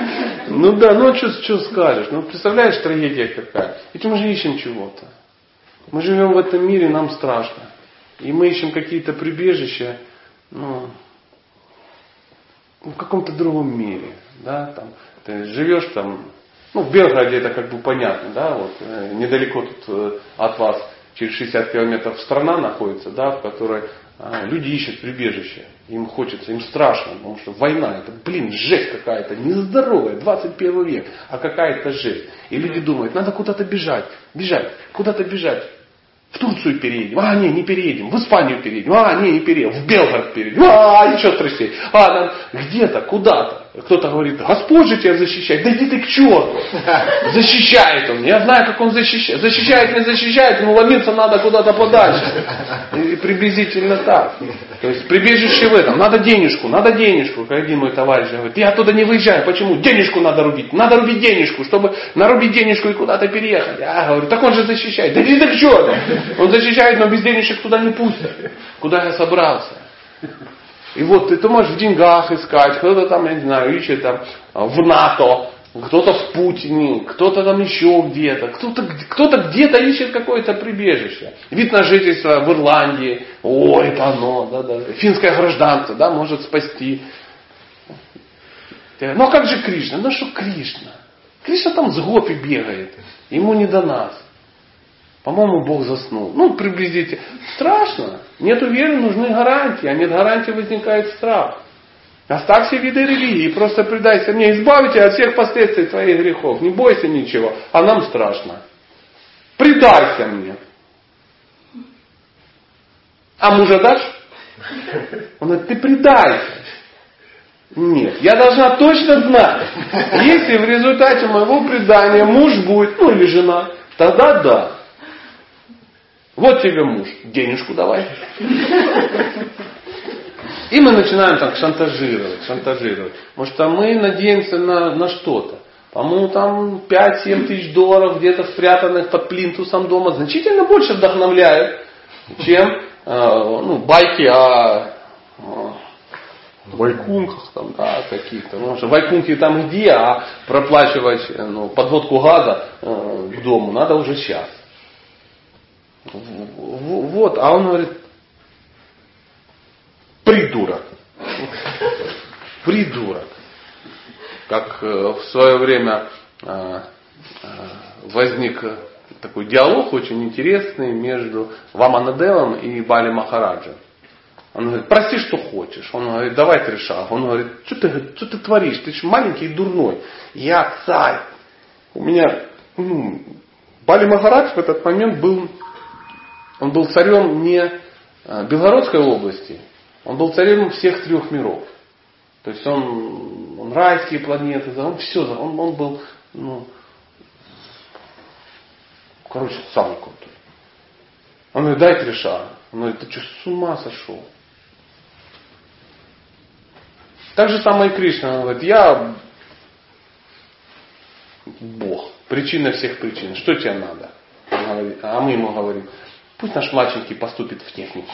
Ну да, ну что, что скажешь? Ну представляешь, трагедия какая. Ведь мы же ищем чего-то. Мы живем в этом мире, нам страшно. И мы ищем какие-то прибежища, ну, в каком-то другом мире. Да, там, ты живешь там, ну, в Белгороде это как бы понятно, да, вот, э, недалеко тут э, от вас через 60 километров страна находится, да, в которой а, люди ищут прибежище. Им хочется, им страшно, потому что война, это, блин, жесть какая-то, нездоровая, 21 век, а какая-то жесть. И люди думают, надо куда-то бежать, бежать, куда-то бежать. В Турцию переедем. А, не, не переедем. В Испанию переедем. А, не, не переедем. В Белгород переедем. А, еще страшнее. А, нам где-то, куда-то. Кто-то говорит, Господь же тебя защищает. Да иди ты к черту. <laughs> Защищает он. Я знаю, как он защищает. Защищает, не защищает, ему ломиться надо куда-то подальше. И приблизительно так. То есть прибежище в этом. Надо денежку, надо денежку. Как один мой товарищ говорит, я оттуда не выезжаю. Почему? Денежку надо рубить. Надо рубить денежку, чтобы нарубить денежку и куда-то переехать. Я говорю, так он же защищает. Да иди ты к черту. Он защищает, но без денежек туда не пустят. Куда я собрался? И вот ты, ты можешь в деньгах искать, кто-то там, я не знаю, ищет там в НАТО, кто-то в Путине, кто-то там еще где-то, кто-то, кто-то где-то ищет какое-то прибежище. Вид на жительство в Ирландии, о, это оно, да, да. Финское гражданство, да, может спасти. Ну а как же Кришна? Ну что Кришна? Кришна там с гопи бегает, ему не до нас. По-моему, Бог заснул. Ну, приблизительно. Страшно. Нет веры, нужны гарантии. А нет гарантии возникает страх. Оставь все виды религии, просто предайся мне, избавите от всех последствий твоих грехов. Не бойся ничего, а нам страшно. Предайся мне. А мужа дашь? Он говорит, ты предайся. Нет, я должна точно знать, если в результате моего предания муж будет, ну или жена, тогда да. Вот тебе муж, денежку давай. И мы начинаем так шантажировать, шантажировать. Потому что мы надеемся на, на что-то. По-моему, там 5-7 тысяч долларов где-то спрятанных под плинтусом дома значительно больше вдохновляет, чем э, ну, байки о, о вайкунках там, да, каких-то. Потому что вайкунки там где, а проплачивать ну, подводку газа э, к дому надо уже сейчас. Вот, а он говорит, придурок. Придурок. Как э, в свое время э, э, возник такой диалог очень интересный между Ваманадевом и Бали Махараджем. Он говорит, прости, что хочешь. Он говорит, давай три шага. Он говорит, что ты, что ты творишь? Ты же маленький и дурной. Я царь. У меня, ну, Бали Махарадж в этот момент был он был царем не э, Белгородской области, он был царем всех трех миров. То есть он, он райские планеты, он все, он, он был, ну, короче, самый крутой. Он говорит, дай три шага. Он говорит, ты что, с ума сошел? Так же самое и Кришна. Он говорит, я Бог, причина всех причин. Что тебе надо? Говорит, а мы ему говорим, Пусть наш младшенький поступит в технику.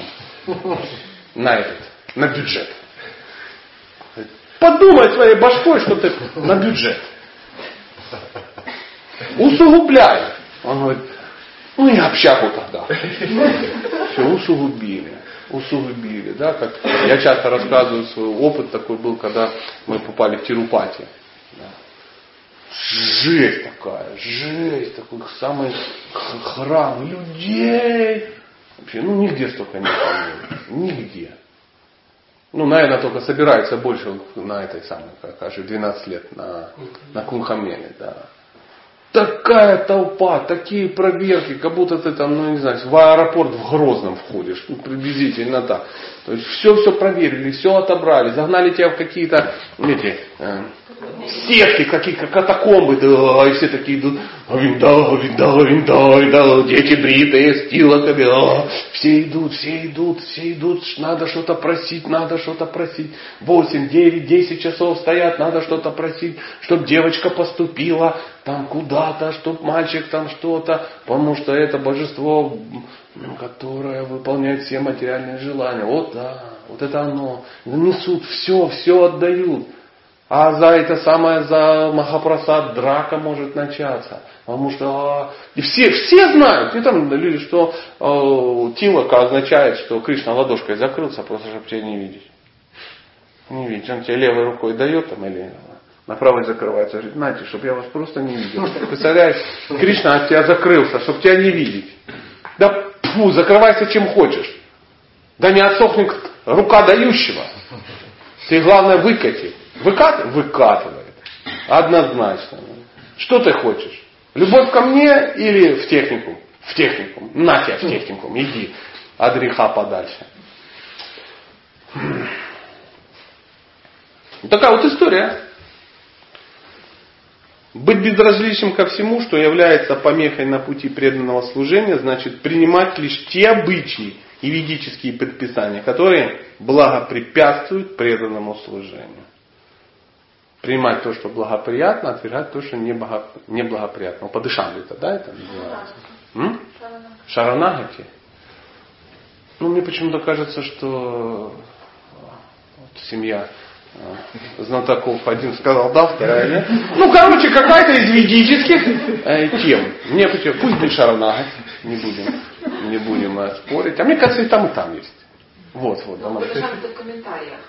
На этот, на бюджет. Подумай своей башкой, что ты на бюджет. Усугубляй. Он говорит, ну и общагу тогда. Все, усугубили. Усугубили. Да, как я часто рассказываю свой опыт такой был, когда мы попали в Тирупати. Да жесть такая, жесть, такой самый храм людей. Вообще, ну нигде столько не было. Нигде. Ну, наверное, только собирается больше на этой самой, как кажется, 12 лет на, на Кунхамене, да такая толпа, такие проверки, как будто ты там, ну не знаю, в аэропорт в Грозном входишь, ну, приблизительно так. То есть все-все проверили, все отобрали, загнали тебя в какие-то эти, э, сетки, какие-то катакомбы, да, и все такие идут, винда, винда, винда, винда, дети бритые, с тилоками, а, все идут, все идут, все идут, надо что-то просить, надо что-то просить. 8, 9, 10 часов стоят, надо что-то просить, чтобы девочка поступила, там куда-то, чтоб мальчик там что-то, потому что это божество, которое выполняет все материальные желания. Вот да, вот это оно. Несут все, все отдают. А за это самое, за Махапрасад драка может начаться. Потому что а, и все, все знают, не там люди, что э, Тилака означает, что Кришна ладошкой закрылся, просто чтобы тебя не видеть. Не видеть. Он тебе левой рукой дает там или на правой закрывается. Говорит, знаете, чтобы я вас просто не видел. Представляешь, Кришна от тебя закрылся, чтобы тебя не видеть. Да Фу, закрывайся чем хочешь. Да не отсохнет рука дающего. Ты главное выкати. Выкат? Выкатывает. Однозначно. Что ты хочешь? Любовь ко мне или в технику? В технику. На в технику. Иди греха подальше. Такая вот история. Быть безразличным ко всему, что является помехой на пути преданного служения, значит принимать лишь те обычаи и ведические предписания, которые благопрепятствуют преданному служению. Принимать то, что благоприятно, отвергать то, что неблагоприятно. По дышам это, да, это называется? М? Шаранагати. Ну, мне почему-то кажется, что вот семья Э, знатоков. Один сказал да, вторая нет. Ну, короче, какая-то из ведических э, тем. Мне пусть будет шаранагать, не будем, не будем э, спорить. А мне кажется, и там, и там есть. Вот, вот. Да, в комментариях.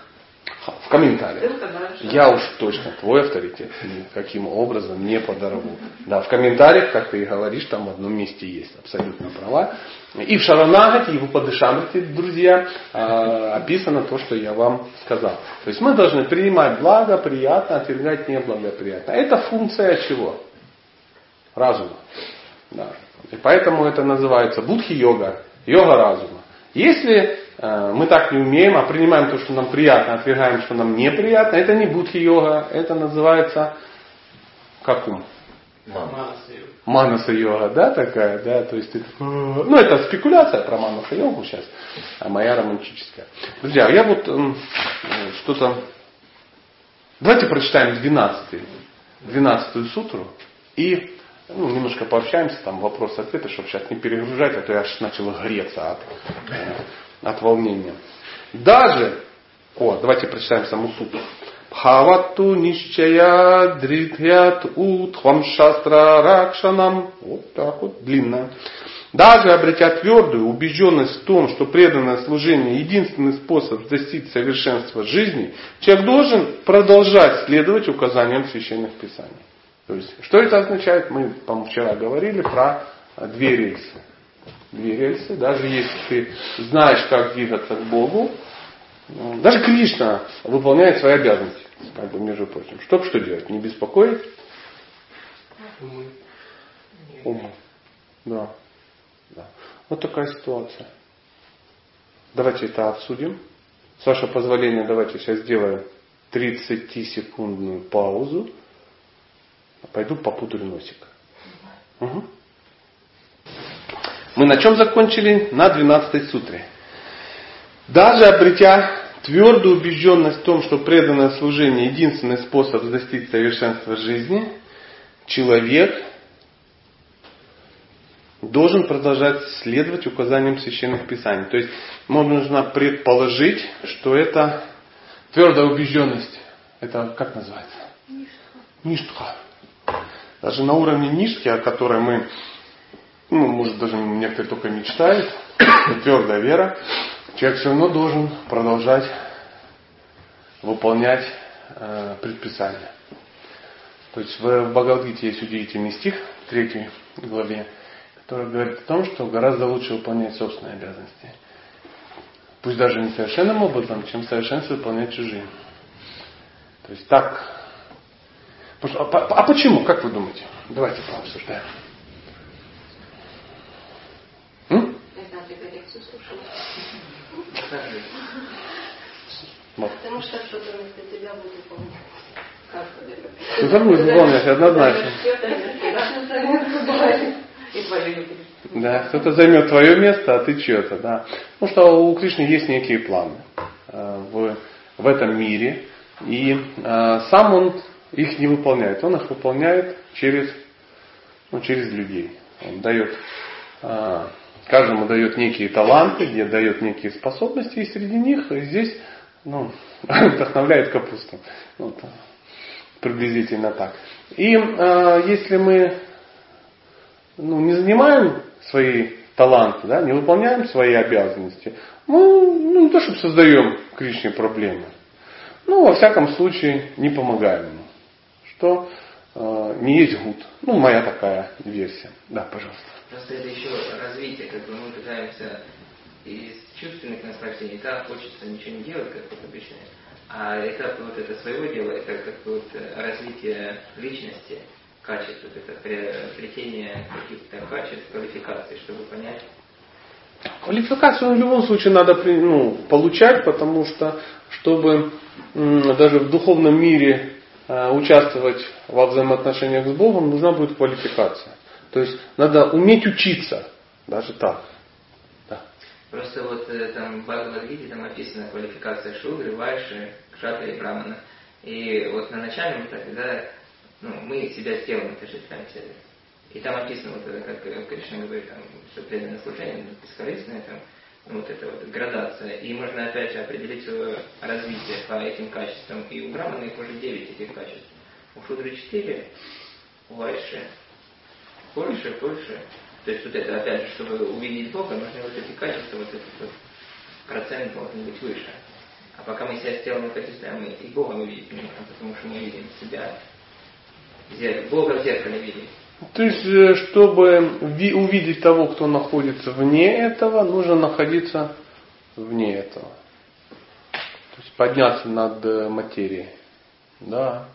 В комментариях. Я уж точно твой авторитет никаким образом не подорву. Да, в комментариях, как ты и говоришь, там в одном месте есть абсолютно права. И в Шаранагате, и в Упадышамрите, друзья, а, описано то, что я вам сказал. То есть мы должны принимать благо, приятно, отвергать неблагоприятно. Это функция чего? Разума. Да. И поэтому это называется будхи-йога, йога разума. Если мы так не умеем, а принимаем то, что нам приятно, отвергаем, что нам неприятно, это не будхи-йога, это называется как ум? Манаса йога, да, такая, да, то есть, ну, это спекуляция про манаса йогу сейчас, а моя романтическая. Друзья, я вот что-то, давайте прочитаем 12 12 сутру и ну, немножко пообщаемся, там вопросы-ответы, чтобы сейчас не перегружать, а то я аж начал греться от, э, от волнения. Даже, о, давайте прочитаем саму сутру. Бхавату нищая дритхят утхвам шастра ракшанам. Вот так вот, длинно. Даже обретя твердую убежденность в том, что преданное служение единственный способ достичь совершенства жизни, человек должен продолжать следовать указаниям священных писаний. То есть, что это означает? Мы, по-моему, вчера говорили про две рельсы. Рельсы, даже если ты знаешь, как двигаться к Богу, ну, даже Кришна выполняет свои обязанности, как бы, между прочим. Чтоб что делать? Не беспокоить? Умы. Умы. Да. да. Вот такая ситуация. Давайте это обсудим. С вашего позволения, давайте сейчас сделаем 30-секундную паузу. Пойду попутаю носик. Угу. Мы на чем закончили? На 12 сутре. Даже обретя твердую убежденность в том, что преданное служение единственный способ достичь совершенства жизни, человек должен продолжать следовать указаниям священных писаний. То есть, можно нужно предположить, что это твердая убежденность. Это как называется? Ништха. Даже на уровне нишки, о которой мы, ну, может, даже некоторые только мечтают, твердая вера, человек все равно должен продолжать выполнять э, предписания. То есть в Бхагавадгите есть удивительный стих, в третьей главе, который говорит о том, что гораздо лучше выполнять собственные обязанности. Пусть даже не совершенным образом, чем совершенство выполнять чужие. То есть так а, а почему, как вы думаете? Давайте пообсуждаем. М? Потому что что-то вместо тебя будет выполнять. Что-то будет выполнять, однозначно. Да, кто-то займет твое место, а ты чье-то, да. Потому что у Кришны есть некие планы э, в, в этом мире. И э, сам он их не выполняет. Он их выполняет через, ну, через людей. Он дает, а, каждому дает некие таланты, где дает некие способности, и среди них здесь ну, <laughs> вдохновляет капусту. Вот, приблизительно так. И а, если мы ну, не занимаем свои таланты, да, не выполняем свои обязанности, мы ну, не то чтобы создаем Кришне проблемы, ну, во всяком случае, не помогаем ему что э, не есть гуд. Ну, моя такая версия. Да, пожалуйста. Просто это еще развитие, как бы мы пытаемся из чувственных наслаждений, да, хочется ничего не делать, как вот обычно. А этап вот это своего дела, это как вот развитие личности, качеств, вот это приобретение каких-то качеств, квалификаций, чтобы понять. Квалификацию в любом случае надо ну, получать, потому что, чтобы даже в духовном мире э, участвовать во взаимоотношениях с Богом, нужна будет квалификация. То есть надо уметь учиться, даже так. Просто вот э, там в Бхагавадгите там описана квалификация Шудры, Вайши, Кшатри и Брамана. И вот на начальном этапе, да, ну, мы себя с телом отождествляем себе. И там описано, вот, как э, Кришна говорит, там, что преданное служение, бескорыстное, там, ну, вот эта вот градация. И можно опять же определить свое развитие по этим качествам. И у Брамана их уже 9 этих качеств. У Шудры 4, у Вайши больше, больше. То есть вот это, опять же, чтобы увидеть Бога, нужны вот эти качества, вот этот вот процент должен быть выше. А пока мы себя с телом отождествляем, мы и Бога увидеть не можем, потому что мы видим себя, Бога в зеркале видим. То есть, э, чтобы увидеть того, кто находится вне этого, нужно находиться вне этого. То есть подняться над э, материей. Да.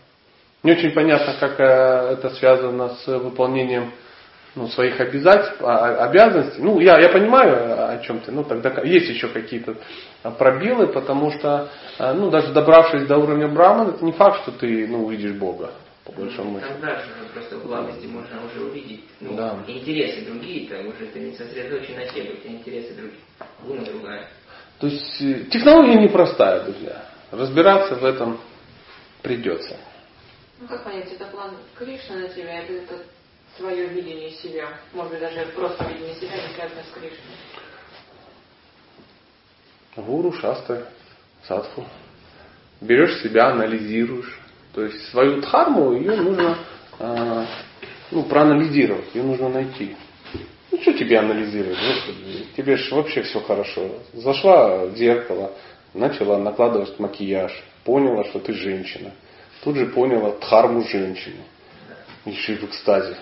Не очень понятно, как э, это связано с выполнением ну, своих обязательств, а, обязанностей. Ну, я, я понимаю, о чем ты. Ну, тогда есть еще какие-то пробелы, потому что, а, ну, даже добравшись до уровня Брахмана, это не факт, что ты, ну, увидишь Бога. По большому счету. Там дальше просто в благости можно уже увидеть ну, да. интересы другие, там уже ты не сосредоточен на себе, у тебя интересы другие, луна другая. То есть э, технология непростая, друзья. Разбираться в этом придется. Ну как понять, это план Кришны на тебя, или это свое видение себя, может быть, даже просто видение себя не связано с Кришной? Гуру, шастры, садху. Берешь себя, анализируешь. То есть свою дхарму, ее нужно э, ну, проанализировать, ее нужно найти. Ну что тебе анализировать? Господи, тебе же вообще все хорошо. Зашла в зеркало, начала накладывать макияж, поняла, что ты женщина. Тут же поняла дхарму женщины еще и в экстазе.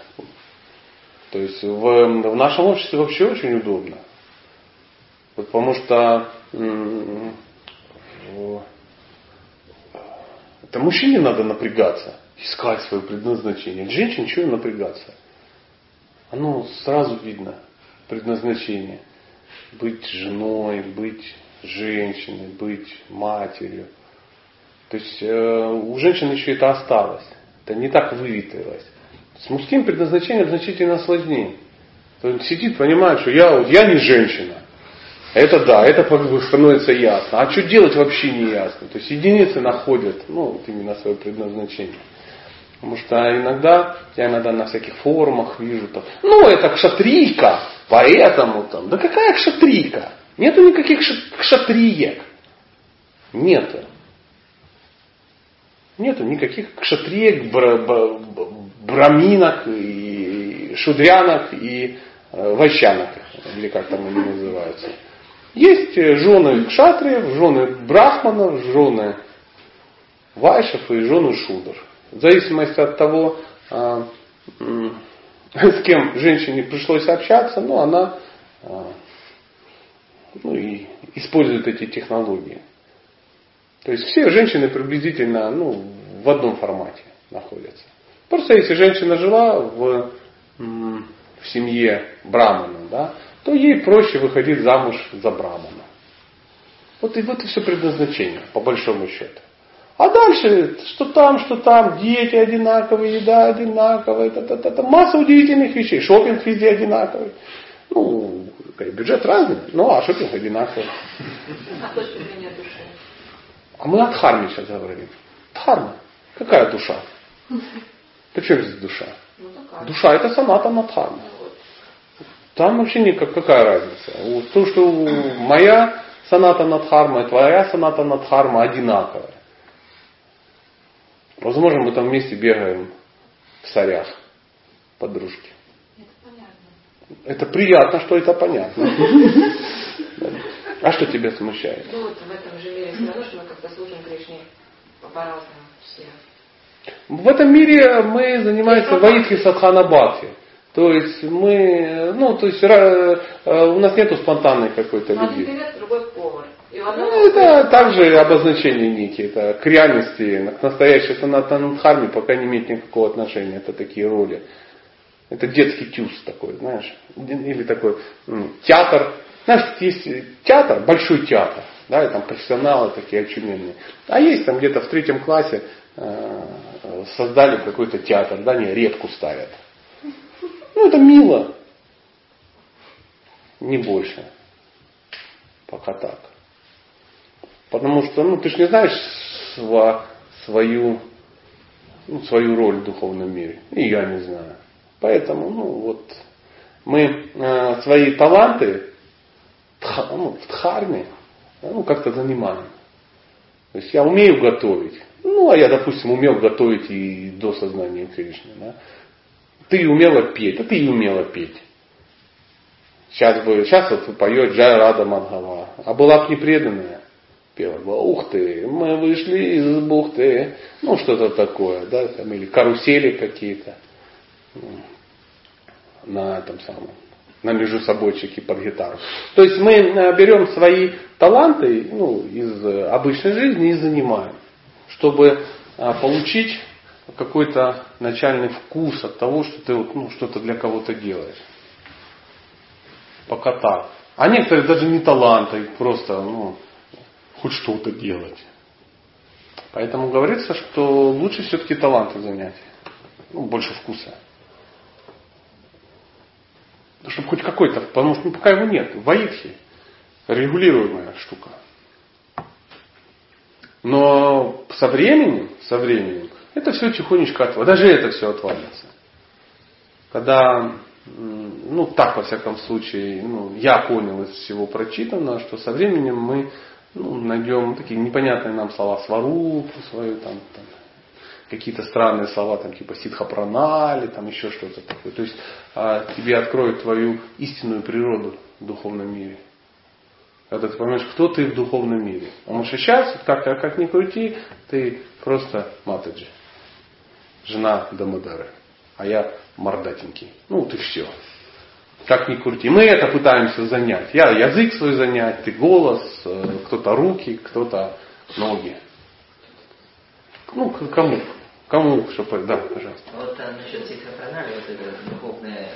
То есть в, в нашем обществе вообще очень удобно. Потому что это мужчине надо напрягаться, искать свое предназначение. Женщине ничего напрягаться. Оно сразу видно, предназначение. Быть женой, быть женщиной, быть матерью. То есть э, у женщин еще это осталось. Это не так выветрилось. С мужским предназначением значительно сложнее. То есть сидит, понимает, что я, я не женщина. Это да, это становится ясно. А что делать вообще не ясно. То есть единицы находят ну, вот именно свое предназначение. Потому что иногда, я иногда на всяких форумах вижу, там, ну это кшатрийка, поэтому там, да какая кшатрийка? Нету никаких кшатриек. Нету. Нету никаких кшатриек, браминок, и шудрянок и э, вайщанок, или как там они называются. Есть э, жены кшатриев, жены брахманов, жены вайшев и жены шудр. В зависимости от того, а, <laughs> с кем женщине пришлось общаться, ну, она ну, и использует эти технологии. То есть все женщины приблизительно ну, в одном формате находятся. Просто если женщина жила в, в семье брамана, да, то ей проще выходить замуж за брамана. Вот и вот и все предназначение, по большому счету. А дальше, что там, что там, дети одинаковые, еда одинаковая, та -та -та -та, масса удивительных вещей, шопинг везде одинаковый. Ну, бюджет разный, ну а шопинг одинаковый. А точка зрения души? А мы о дхарме сейчас говорим. Дхарма. Какая душа? Причем здесь душа? Ну, душа это саната дхарма. Там вообще никак, какая разница? То, что моя саната надхарма и твоя саната надхарма одинаковая. Возможно, мы там вместе бегаем в сарях, подружки. Это понятно. Это приятно, что это понятно. <laughs> А что тебя смущает? Ну вот в мире все равно, что мы как-то служим Кришне по-разному все. В этом мире мы занимаемся ваидхи садхана бхакти. То есть мы, ну, то есть э, у нас нету спонтанной какой-то Ну, любви. певец, другой повар. Ну, это также обозначение некие, это к реальности, к настоящей санатанадхарме пока не имеет никакого отношения, это такие роли. Это детский тюз такой, знаешь, или такой м, театр. Знаешь, есть театр, большой театр, да, и там профессионалы такие очуменные. А есть там где-то в третьем классе э, создали какой-то театр, да, не, репку ставят. Ну, это мило. Не больше. Пока так. Потому что, ну, ты же не знаешь сва- свою, ну, свою роль в духовном мире. И я не знаю. Поэтому, ну, вот, мы э, свои таланты ну, в дхарме ну, как-то занимаем. То есть я умею готовить. Ну, а я, допустим, умел готовить и до сознания Кришны. Да? Ты умела петь, а ты и умела петь. Сейчас бы, сейчас вот поет Джай Рада Мадхава. А была бы непреданная. Пела бы, ух ты, мы вышли из бухты. Ну, что-то такое, да, там, или карусели какие-то. На этом самом, на междусобойчике под гитару. То есть мы э, берем свои таланты ну, из э, обычной жизни и занимаем, чтобы э, получить какой-то начальный вкус от того, что ты вот, ну, что-то для кого-то делаешь. Пока так. А некоторые даже не таланты, просто ну, хоть что-то делать. Поэтому говорится, что лучше все-таки таланты занять. Ну, больше вкуса. Чтобы хоть какой-то, потому что ну, пока его нет. В Аидхе регулируемая штука. Но со временем, со временем, это все тихонечко отвалится. Даже это все отвалится. Когда, ну так во всяком случае, ну, я понял из всего прочитанного, что со временем мы ну, найдем такие непонятные нам слова сварупу свою, там, там, какие-то странные слова, там, типа ситхапранали, там еще что-то такое. То есть а, тебе откроют твою истинную природу в духовном мире. Когда ты поймешь, кто ты в духовном мире. Потому что сейчас, как, как ни крути, ты просто матаджи. Жена Дамодары. А я мордатенький. Ну, ты все. Как ни крути. Мы это пытаемся занять. Я язык свой занять, ты голос, э, кто-то руки, кто-то ноги. Ну, кому? Кому, чтобы... Да, пожалуйста. Вот а, насчет психопронали, вот это духовное,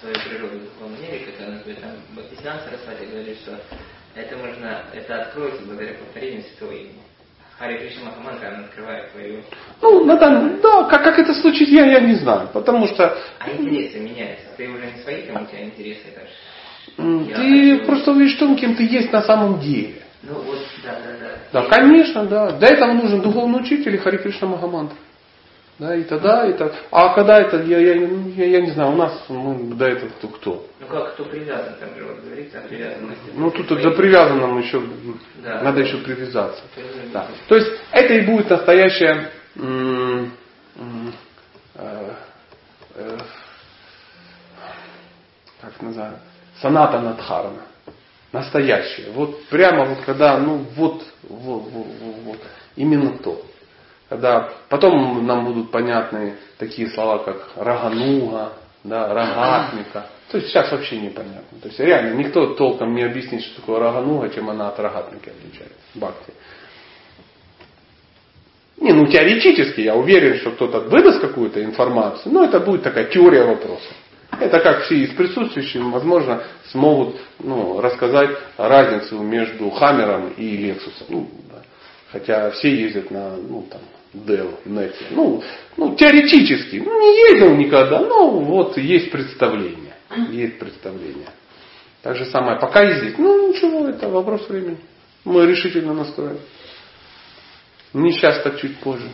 свою природу в духовном мире, как она называет, там Бхактисидан Сарасвати говорит, что это можно, это откроется благодаря повторению святого имени. Хари Кришна Махамантра, она открывает твою... Ну, надо, да, как, как это случится, я, я не знаю. Потому что А интересы меняются. Ты уже не свои, там у тебя интересы Я ты хочу- просто увидишь том, кем ты есть на самом деле. Ну вот, да, да, да. Да, конечно, да. Для этого нужен духовный учитель и Хари Кришна Махамантра. Да, и тогда, и так. А когда это, я, я, я, я не знаю, у нас мы до этого кто кто. Ну как, кто привязан, там же вот говорится о привязанности. Ну тут до привязанным еще Да. надо еще привязаться. Да. То есть это и будет настоящая м, м, э, э, как называю, саната надхарана. Настоящее. Вот прямо вот когда, ну вот, вот, вот, вот, именно то. Когда потом нам будут понятны такие слова, как рагануга, да, рагатмика. То есть сейчас вообще непонятно. То есть реально никто толком не объяснит, что такое рагануга, чем она от рагатмики отличается. Бхакти. Не, ну теоретически я уверен, что кто-то выдаст какую-то информацию, но это будет такая теория вопроса. Это как все из присутствующих, возможно, смогут ну, рассказать разницу между Хаммером и Лексусом. Ну, да. Хотя все ездят на ну, там, Dell, Neti. Ну, ну, теоретически. Ну, не ездил никогда, но вот есть представление. Есть представление. Так же самое, пока ездить, ну ничего, это вопрос времени. Мы решительно настроены. Не сейчас, так чуть позже.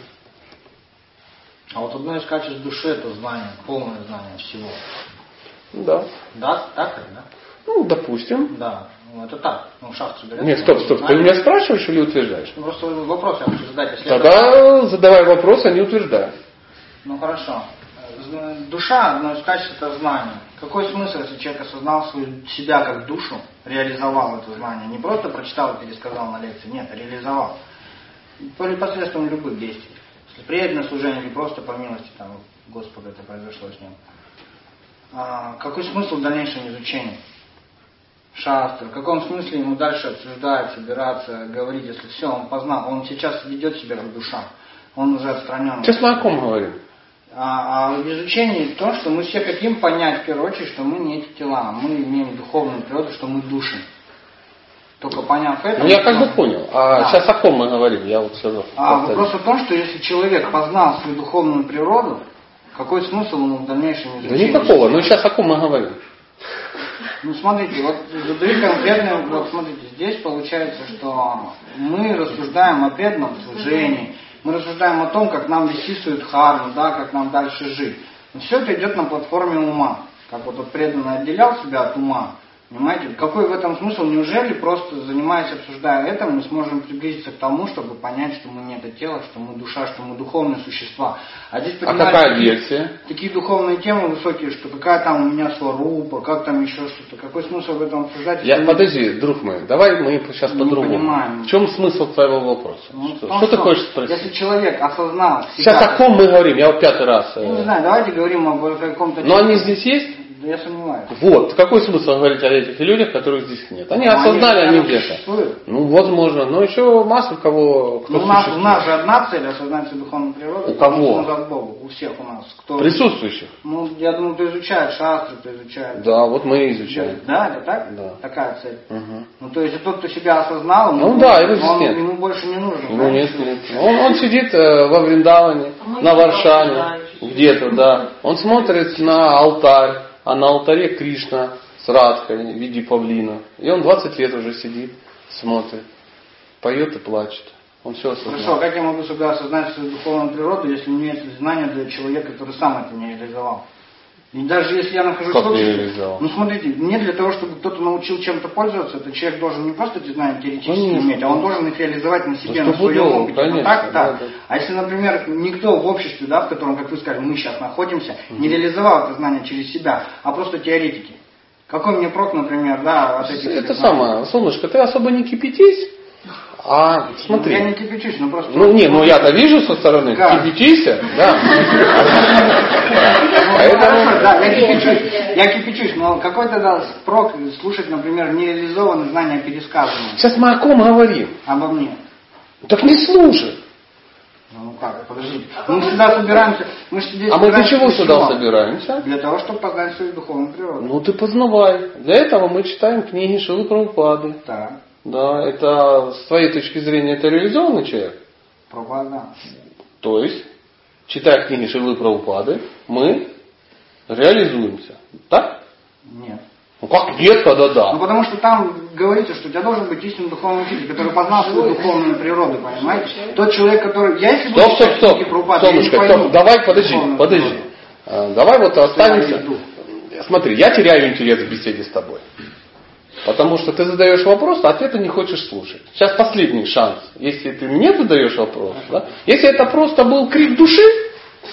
А вот одно из качеств души это знание, полное знание всего. Да. Да, так да? Ну, допустим. Да. Ну это так. Ну, шахту берет. Нет, стоп, стоп. Ты меня спрашиваешь или утверждаешь? Ну, Просто вопрос я хочу задать. Если это- Тогда задавай вопрос, а не утверждай. Ну хорошо. Душа, одно из качеств это знание. Какой смысл, если человек осознал свою, себя как душу, реализовал это знание? Не просто прочитал и пересказал на лекции, нет, а реализовал. По- Посредством любых действий. Если преданное служение или просто по милости там, Господа это произошло с ним. А, какой смысл в дальнейшем изучения? шастр, в каком смысле ему дальше обсуждать, собираться, говорить, если все, он познал, он сейчас ведет себя как душа, он уже отстранен. Сейчас мы о ком говорим? А, а в изучении то, что мы все хотим понять, в первую очередь, что мы не эти тела, мы имеем духовную природу, что мы души. Только поняв это... Ну я как бы понял. А Да. сейчас о ком мы говорим? Я вот сразу А повторю. вопрос в том, что если человек познал свою духовную природу, какой смысл ему в дальнейшем Да изучении? никакого. Ну сейчас о ком мы говорим? Ну смотрите, вот задаю конкретно, вот смотрите, здесь получается, что мы рассуждаем о преданном служении, мы рассуждаем о том, как нам вести свою дхарму, да, как нам дальше жить. Но все это идет на платформе ума. Как вот тот преданный отделял себя от ума, Понимаете? Какой в этом смысл? Неужели просто занимаясь, обсуждая это, мы сможем приблизиться к тому, чтобы понять, что мы не это тело, что мы душа, что мы духовные существа. А здесь А какая такие- версия? такие духовные темы высокие, что какая там у меня сварупа, как там еще что-то. Какой смысл в этом обсуждать? Я, мы- подожди, друг мой, давай мы сейчас по-другому. В чем смысл твоего вопроса? Ну, что том, что ты хочешь спросить? Если человек осознал себя... Сейчас о ком мы говорим? Я вот пятый раз. э, Я не знаю, давайте говорим об каком-то... Но они здесь есть? Да я сомневаюсь. Вот. Какой смысл говорить о этих людях, которых здесь нет? Они Ну, осознали, они наверное, где-то. Ну, возможно. Но еще масса кого, кто Ну, у, нас, у нас же одна цель осознать свою духовную природу. У кого? Назад Богу. У всех у нас. Кто... Присутствующих. Ну, я думаю, кто изучает шастры, кто изучает... Да, вот мы и изучаем. Да, это так? Да. Такая цель. Мгм. Ну, то есть, тот, кто себя осознал, Ну ему- да, его здесь он- нет. ему больше не нужно. Ну нет, нет. Он, он сидит э, во Вриндаване, А на знаем, где-то, да. Он смотрит на алтарь, а на алтаре Кришна с Радхой в виде павлина. И он 20 лет уже сидит, смотрит, поет и плачет. Он все Хорошо, а осознал. как я могу себя осознать свою духовную природу, если не имеет знания для человека, который сам это не реализовал? И даже если я нахожусь Как в обществе- ну смотрите, мне для того, чтобы кто-то научил чем-то пользоваться, этот человек должен не просто эти знания теоретически Конечно. иметь, а он должен их реализовать на себе, Ну, на своем опыте. Ну, конечно, так, да, да. А если, например, никто в обществе, да, в котором, как вы сказали, мы сейчас находимся, не реализовал это знание через себя, а просто теоретики. Какой мне прок, например, да, от этих Это самое, солнышко, ты особо не кипятись, а смотри. Я не кипячусь, но просто... Ну не, ну я-то вижу со стороны, Да. кипятися, да. <laughs> Ну, Поэтому- да, я кипячусь. Я кипячусь, но какой тогда спрок слушать, например, нереализованные знания пересказанные Сейчас мы о ком говорим? обо мне? Так не слушай. Ну как, подождите. Мы сюда собираемся, мы здесь А мы для чего сюда собираемся? Для того, чтобы познать свою духовную природу. Ну ты познавай. Для этого мы читаем книги Шилы Прабхупады. Так, Да, это с твоей точки зрения это реализованный человек. пропада. То есть, читая книги Шилы Прабхупады, мы реализуемся. Так? Нет. Ну как нет, когда Ну да. потому что там говорится, что у тебя должен быть истинный духовный учитель, который познал свою духовную природу, понимаете? Тот человек, который... Я если буду Стоп, стоп, читать стоп. книги Прабхупады, я Солнышко, пойму стоп, давай, подожди, духовную подожди. природу. А, Давай вот останемся. я. Смотри, я теряю интерес в беседе с тобой. Потому что ты задаешь вопрос, а ответа не хочешь слушать. Сейчас последний шанс. Если ты мне задаешь вопрос, да? если это просто был крик души,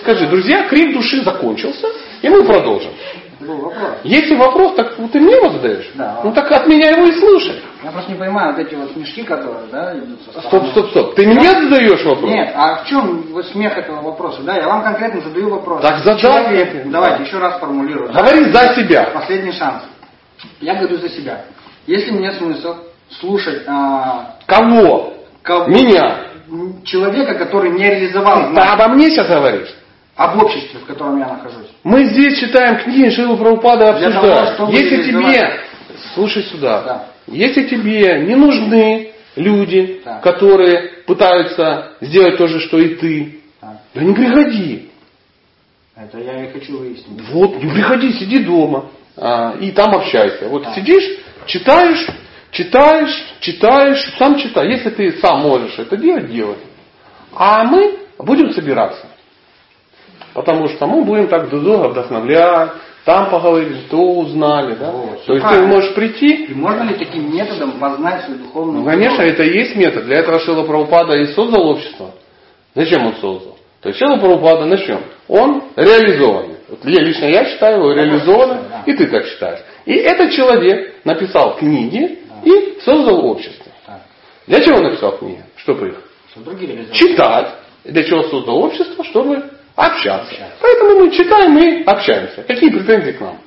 скажи, друзья, крик души закончился, и мы продолжим. Вопрос. Если вопрос, так ты мне его задаешь? Да. Ну так от меня его и слушай. Я просто не понимаю вот эти вот смешки, которые, да, идут со Стоп, стороны. стоп, стоп. Ты мне задаешь вопрос? Нет, а в чем вот смех этого вопроса? Да, я вам конкретно задаю вопрос. Так задай Человек, давайте еще раз формулирую. да. Говори за себя. Последний шанс. Я говорю за себя. Если мне смысл слушать а, Кого? кого- Меня. человека, который не реализовал Ты обо мне сейчас говоришь? об обществе, в котором я нахожусь. Мы здесь читаем книги Шилы того, обсуждаем. чтобы Если тебе, слушай сюда, Да. если тебе не нужны люди, Так. которые пытаются сделать то же, что и ты, Так, да не приходи. это я и хочу выяснить. Вот, не приходи, сиди дома а, и там общайся. Вот Так. сидишь, читаешь, читаешь, читаешь, сам читай. Если ты сам можешь это делать, делай. А мы будем собираться. Потому что мы будем так друг друга вдохновлять, там поговорили, то узнали, да? Вот, То есть ты правильно. можешь прийти, И можно ли таким методом познать свою духовную ну, конечно, это и есть метод. Для этого Шила Прабхупада и создал общество. Зачем он создал? То есть Шила Прабхупада на чем? Он реализованный. Вот я, лично я считаю его реализованным, да. и ты так считаешь. И этот человек написал книги а. и создал общество. А. Для чего он написал книги? Чтобы их читать. Для чего создал общество? Чтобы общаться. Поэтому мы читаем и общаемся. Какие претензии к нам?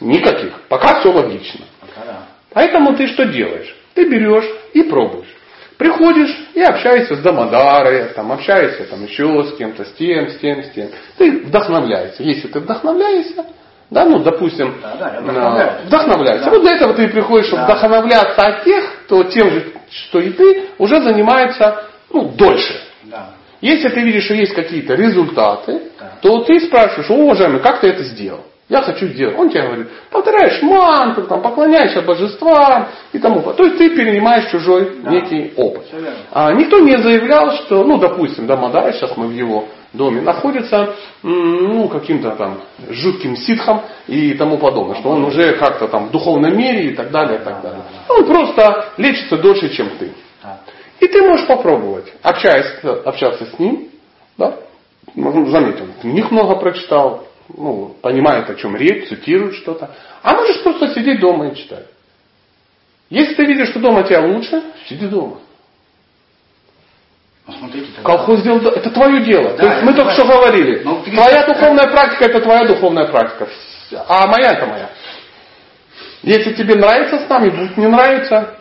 Никаких. Пока все логично. Пока да. Поэтому ты что делаешь? Ты берешь и пробуешь. Приходишь и общаешься с Дамадарой, там, общаешься там, еще с кем-то, с тем, с тем, с тем. Ты вдохновляешься. Если ты вдохновляешься, да, ну, допустим, Да, да, вдохновляюсь. вдохновляешься. Да. Вот для этого ты приходишь, чтобы Да. вдохновляться от тех, кто тем же, что и ты, уже занимается ну, дольше. Да. Если ты видишь, что есть какие-то результаты, Да. то ты спрашиваешь, о, уважаемый, как ты это сделал? Я хочу сделать. Он тебе говорит, повторяешь мантру, там, поклоняешься божествам и тому подобное. То есть ты перенимаешь чужой Да. некий опыт. А никто не заявлял, что, ну, допустим, да, Мадара, сейчас мы в его доме, находится, ну, каким-то там жутким ситхом и тому подобное, что он уже как-то там в духовном мире и так далее, и так далее. Он просто лечится дольше, чем ты. И ты можешь попробовать, общаясь, общаться с ним, да, заметь, он книг много прочитал, ну, понимает, о чем речь, цитирует что-то. А можешь просто сидеть дома и читать. Если ты видишь, что дома тебя лучше, сиди дома. Ну, смотрите, тогда- Колхоз сделал, это твое дело. Да, То есть мы только что говорили. Но ты- Твоя духовная практика это твоя духовная практика. А моя это моя. Если тебе нравится с нами, будет не нравится.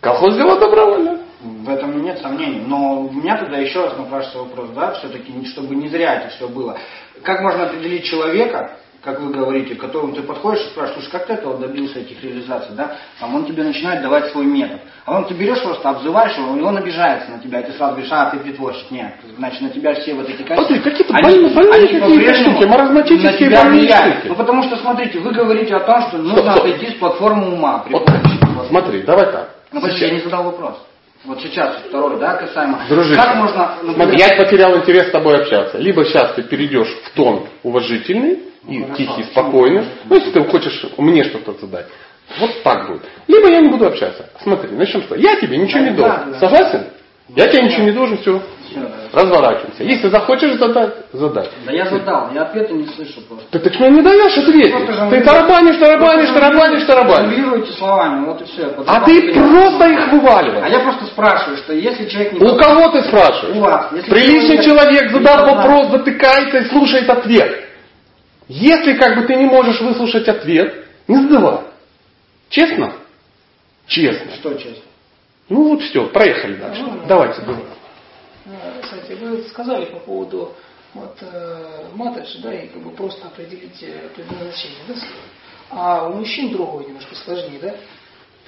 Колхоз сделал добровольно. В этом нет сомнений. Но у меня тогда еще раз напрашивается вопрос, да, все-таки, чтобы не зря это все было. Как можно определить человека, как вы говорите, к которому ты подходишь и спрашиваешь, как ты этого добился, этих реализаций, да? Там он тебе начинает давать свой метод. А он ты берешь просто, обзываешь его, и он обижается на тебя, и ты сразу говоришь, а, ты притворщик. Нет, значит, на тебя все вот эти качества... Смотри, какие-то они- больные- больные они по-прежнему штуки, маразматические на тебя больные влияют. штуки. Ну, потому что, смотрите, вы говорите о том, что нужно стоп. отойти с платформы ума. вот. смотри, давай так. Ну, подожди, я не задал вопрос. Вот сейчас второй, да, касаемо. Дружище, Как можно, смотри, я потерял интерес с тобой общаться. Либо сейчас ты перейдешь в тон уважительный и Ну, хорошо. тихий, спокойный. Ну, если ты хочешь мне что-то задать. Вот так будет. Либо я не буду общаться. Смотри, начнем с того. Я тебе ничего не Да, должен. да. Согласен? Я тебе ничего не должен, все. Разворачиваемся. Если захочешь задать, задай. Да я задал, я ответа не слышу просто. Ты, что не даешь ответить? Ты тарабанишь, тарабанишь, тарабанишь, тарабанишь. Жонглируете словами, вот и все. А ты просто их А вываливаешь. я просто спрашиваю, что если человек не... У кого ты спрашиваешь? У вас. Приличный человек, задав вопрос, затыкается и слушает ответ. Если как бы ты не можешь выслушать ответ, не задавай. Честно? Честно. Что честно? Ну вот все, проехали дальше. Ну, Давайте, давай. Э, Кстати, вы сказали по поводу вот, э, матрицы, да, и как бы просто определить э, предназначение, да, слова. А у мужчин другое немножко сложнее, да?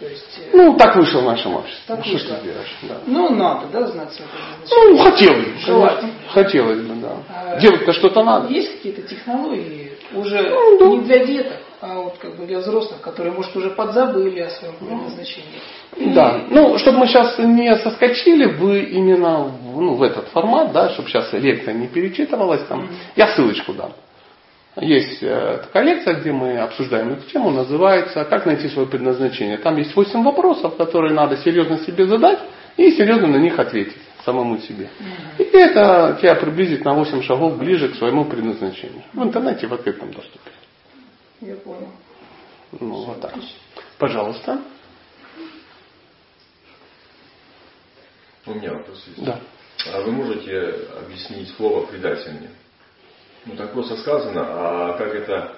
То есть, э, Ну, так вышло в нашем обществе. Так Ну, что вышло. ты сделаешь? Да. ну, надо, да, знать свое предназначение. Ну, хотелось бы. Желательно. Хотелось бы, да. А, Делать-то что-то надо. Есть какие-то технологии уже Ну, да. не для деток, а вот как бы для взрослых, которые, может, уже подзабыли о своем предназначении. Да, ну, чтобы мы сейчас не соскочили в именно в, ну, в этот формат, да, чтобы сейчас лекция не перечитывалась, там, я ссылочку дам. Есть э, такая лекция, где мы обсуждаем эту тему, называется «Как найти свое предназначение». Там есть 8 вопросов, которые надо серьезно себе задать и серьезно на них ответить самому себе. И это тебя приблизит на 8 шагов ближе к своему предназначению. В интернете в открытом доступе. Я понял. Ну, вот так. Пожалуйста. У меня вопрос есть. Да. А вы можете объяснить слово предательный? Ну так просто сказано, а как это,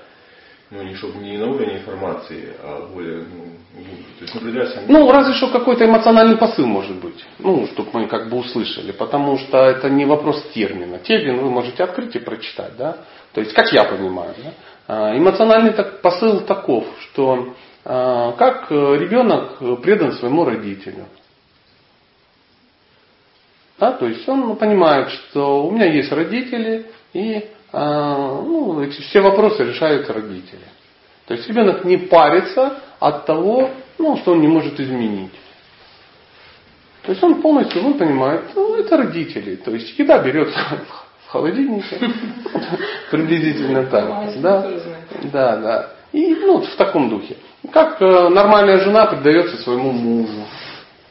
ну не чтобы не на уровне информации, а более, ну, глубже. То есть, ну, предательный. Ну, разве что какой-то эмоциональный посыл может быть. Ну, чтобы мы как бы услышали. Потому что это не вопрос термина. Термин вы можете открыть и прочитать, да. То есть, как я понимаю, да? А, Эмоциональный так- посыл таков, что а, как э, ребенок предан своему родителю. Да, то есть он понимает, что у меня есть родители, и а, ну, все вопросы решают родители. То есть ребенок не парится от того, ну, что он не может изменить. То есть он полностью, он понимает, ну, это родители. То есть еда берется <laughs> холодильнике, <laughs> приблизительно так. Да, да, да. И ну, вот в таком духе. Как э, нормальная жена предается своему мужу.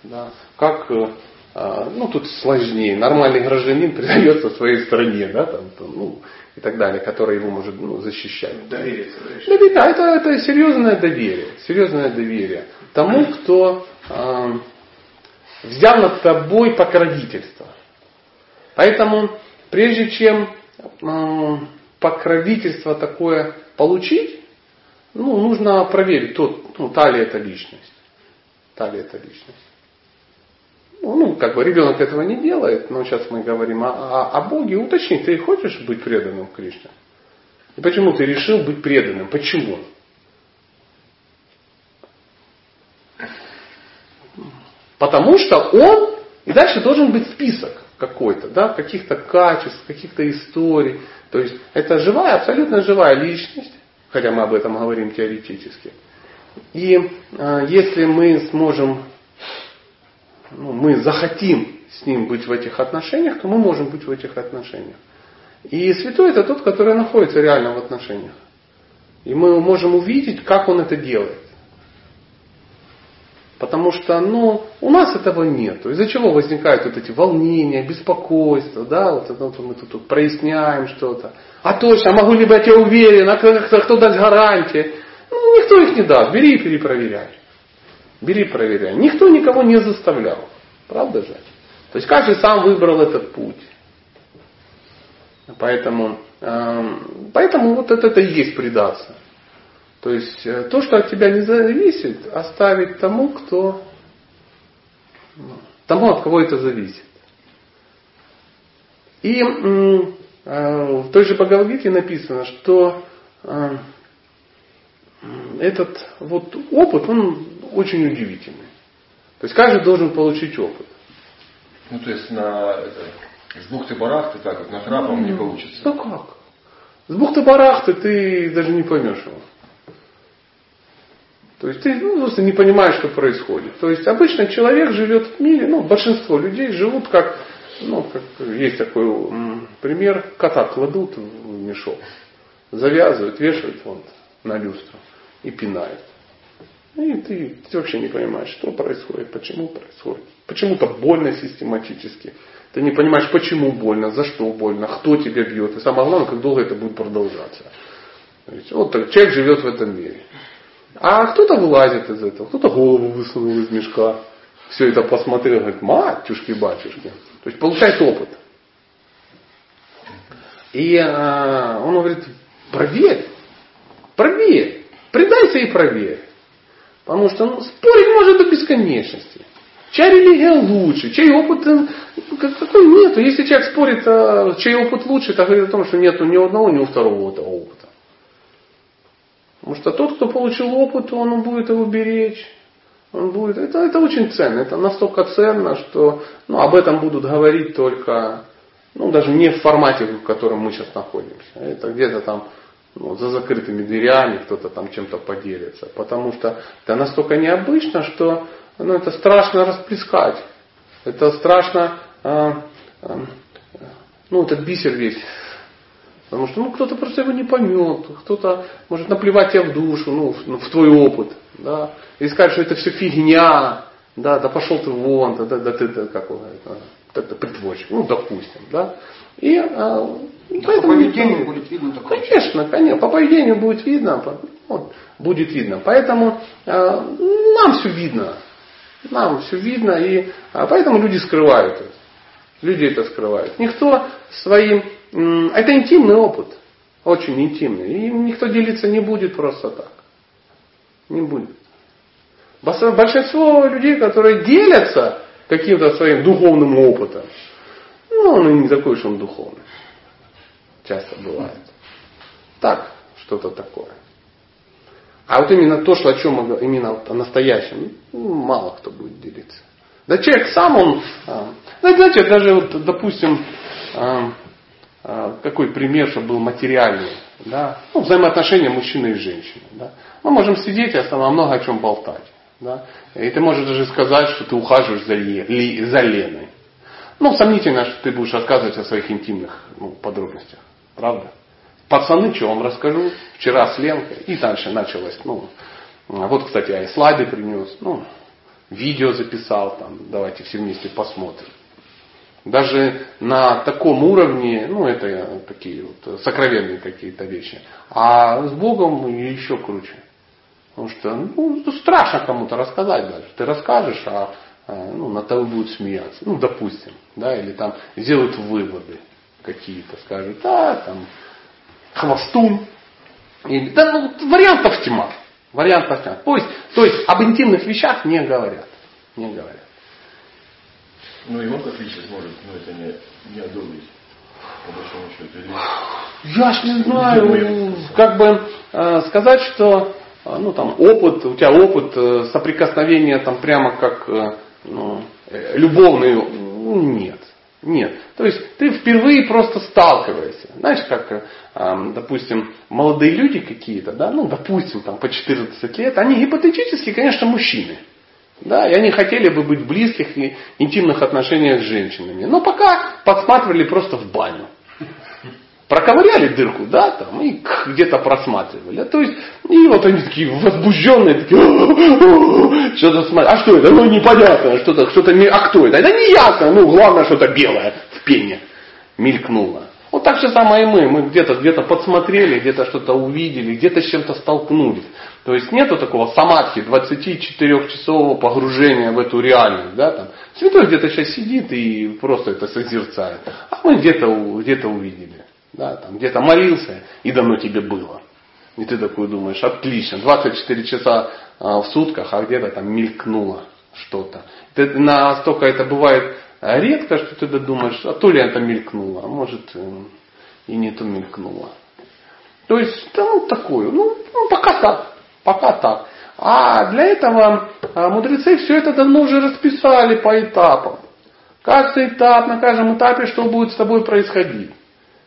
Да. Как, э, а, ну тут сложнее, нормальный гражданин <laughs> предается своей стране, да, там, там, ну, и так далее, который его может ну, защищать. Доверие. Доверие, да, это, это серьезное доверие. Серьезное доверие тому, кто э, взял над тобой покровительство. Поэтому, прежде чем покровительство такое получить, ну, нужно проверить, тот, ну, та ли это личность. Та ли это личность. Ну, как бы ребенок этого не делает, но сейчас мы говорим о, о, о Боге. Уточни, ты хочешь быть преданным Кришне? И почему ты решил быть преданным? Почему? Потому что он, и дальше должен быть список какой-то, да, каких-то качеств, каких-то историй. То есть это живая, абсолютно живая личность, хотя мы об этом говорим теоретически. И э, если мы сможем, ну, мы захотим с ним быть в этих отношениях, то мы можем быть в этих отношениях. И святой это тот, который находится реально в отношениях. И мы можем увидеть, как он это делает. Потому что ну, у нас этого нет. Из-за чего возникают вот эти волнения, беспокойство, да, вот, вот мы тут, тут проясняем что-то. А точно, а могу ли быть я уверен, а кто, кто даст гарантии? Ну, никто их не даст, бери и перепроверяй. Бери, проверяй. Никто никого не заставлял. Правда же? То есть каждый сам выбрал этот путь. Поэтому, э, поэтому вот это, это и есть предаться. То есть э, то, что от тебя не зависит, оставить тому, кто тому, от кого это зависит. И э, в той же Бхагавадгите написано, что э, этот вот опыт, он очень удивительный. То есть каждый должен получить опыт. Ну, то есть на это, с бухты-барахты так вот на трапом ну, не получится. Ну как? С бухты-барахты ты даже не поймешь его. То есть ты ну, просто не понимаешь, что происходит. То есть обычно человек живет в мире, ну, большинство людей живут как, ну, как есть такой м, пример, кота кладут в мешок, завязывают, вешают вон на люстру и пинают. И ты, ты вообще не понимаешь, что происходит, почему происходит. Почему-то больно систематически. Ты не понимаешь, почему больно, за что больно, кто тебя бьет. И самое главное, как долго это будет продолжаться. Есть, вот так, человек живет в этом мире. А кто-то вылазит из этого, кто-то голову высунул из мешка, все это посмотрел, говорит, матюшки-батюшки. То есть получает опыт. И э, он говорит, проверь, проверь, предайся и проверь. Потому что ну, спорить может до бесконечности. Чья религия лучше, чей опыт э, какой нету. Если человек спорит, а, чей опыт лучше, это говорит о том, что нету ни одного, ни у второго этого опыта. Потому что тот, кто получил опыт, он будет его беречь. Он будет, это, это очень ценно, это настолько ценно, что ну, об этом будут говорить только, ну, даже не в формате, в котором мы сейчас находимся. Это где-то там ну, за закрытыми дверями кто-то там чем-то поделится. Потому что это настолько необычно, что ну, это страшно расплескать. Это страшно, э, э, ну, этот бисер весь Потому что ну, кто-то просто его не поймет, кто-то может наплевать тебе в душу, ну, в, ну, в твой опыт, да, и сказать, что это все фигня, да, да пошел ты вон, да, да, да ты да, как он говорит, да, это притворщик, ну, допустим, да. И а, да поэтому, по поведению будет видно такое. Конечно, конечно, по поведению будет видно, вот, будет видно. Поэтому а, нам все видно, нам все видно, и а, поэтому люди скрывают это. Люди это скрывают. Никто своим это интимный опыт, очень интимный. И никто делиться не будет просто так. Не будет. Большинство людей, которые делятся каким-то своим духовным опытом, ну, он не такой уж он духовный. Часто бывает. Так, что-то такое. А вот именно то, что о чем именно о настоящем, ну, мало кто будет делиться. Да человек сам, он, а, знаете, даже вот, допустим, а, какой пример, чтобы был материальный, да? ну, взаимоотношения мужчины и женщины. Да? Мы можем сидеть и основно много о чем болтать. Да? И ты можешь даже сказать, что ты ухаживаешь за, Ле, за Леной. Ну, сомнительно, что ты будешь рассказывать о своих интимных ну, подробностях. Правда? Пацаны, что вам расскажу, вчера с Ленкой, и дальше началось. Ну, вот, кстати, я и слайды принес, ну, видео записал, там, давайте все вместе посмотрим. Даже на таком уровне, ну это такие вот сокровенные какие-то вещи. А с Богом еще круче. Потому что ну, страшно кому-то рассказать даже. Ты расскажешь, а, а ну, на того будут смеяться. Ну, допустим. Да, или там сделают выводы какие-то. Скажут, да, там, хвостун. Или, да, ну, вариантов тьма. Вариантов тьма. То есть, то есть об интимных вещах не говорят. Не говорят. Ну и он как личность может, ну это не, не одобрить. По большому счету. Или... Я ж не знаю, как бы э, сказать, что э, ну там опыт, у тебя опыт э, соприкосновения там прямо как э, ну, э, любовный, ну, нет. Нет. То есть ты впервые просто сталкиваешься. Знаешь, как, э, допустим, молодые люди какие-то, да, ну, допустим, там по 14 лет, они гипотетически, конечно, мужчины. Да, и они хотели бы быть в близких и интимных отношениях с женщинами. Но пока подсматривали просто в баню. Проковыряли дырку, да, там, и где-то просматривали. А То есть, и вот они такие возбужденные, такие, что-то смотрят. А что это? Ну, непонятно, что-то, что-то не, а кто это? Это не ясно, ну, главное, что-то белое в пене мелькнуло. Вот так же самое и мы. Мы где-то где подсмотрели, где-то что-то увидели, где-то с чем-то столкнулись. То есть нету такого самадхи, 24-часового погружения в эту реальность. Да, там. Святой где-то сейчас сидит и просто это созерцает. А мы где-то где увидели. Да, там, где-то молился, и давно тебе было. И ты такой думаешь, отлично, 24 часа а, в сутках, а где-то там мелькнуло что-то. Ты, настолько это бывает редко, что ты думаешь, а то ли это мелькнуло, а может эм, и не то мелькнуло. То есть, да, ну такое, ну пока так, пока так. А для этого а, мудрецы все это давно уже расписали по этапам. Каждый этап, на каждом этапе, что будет с тобой происходить.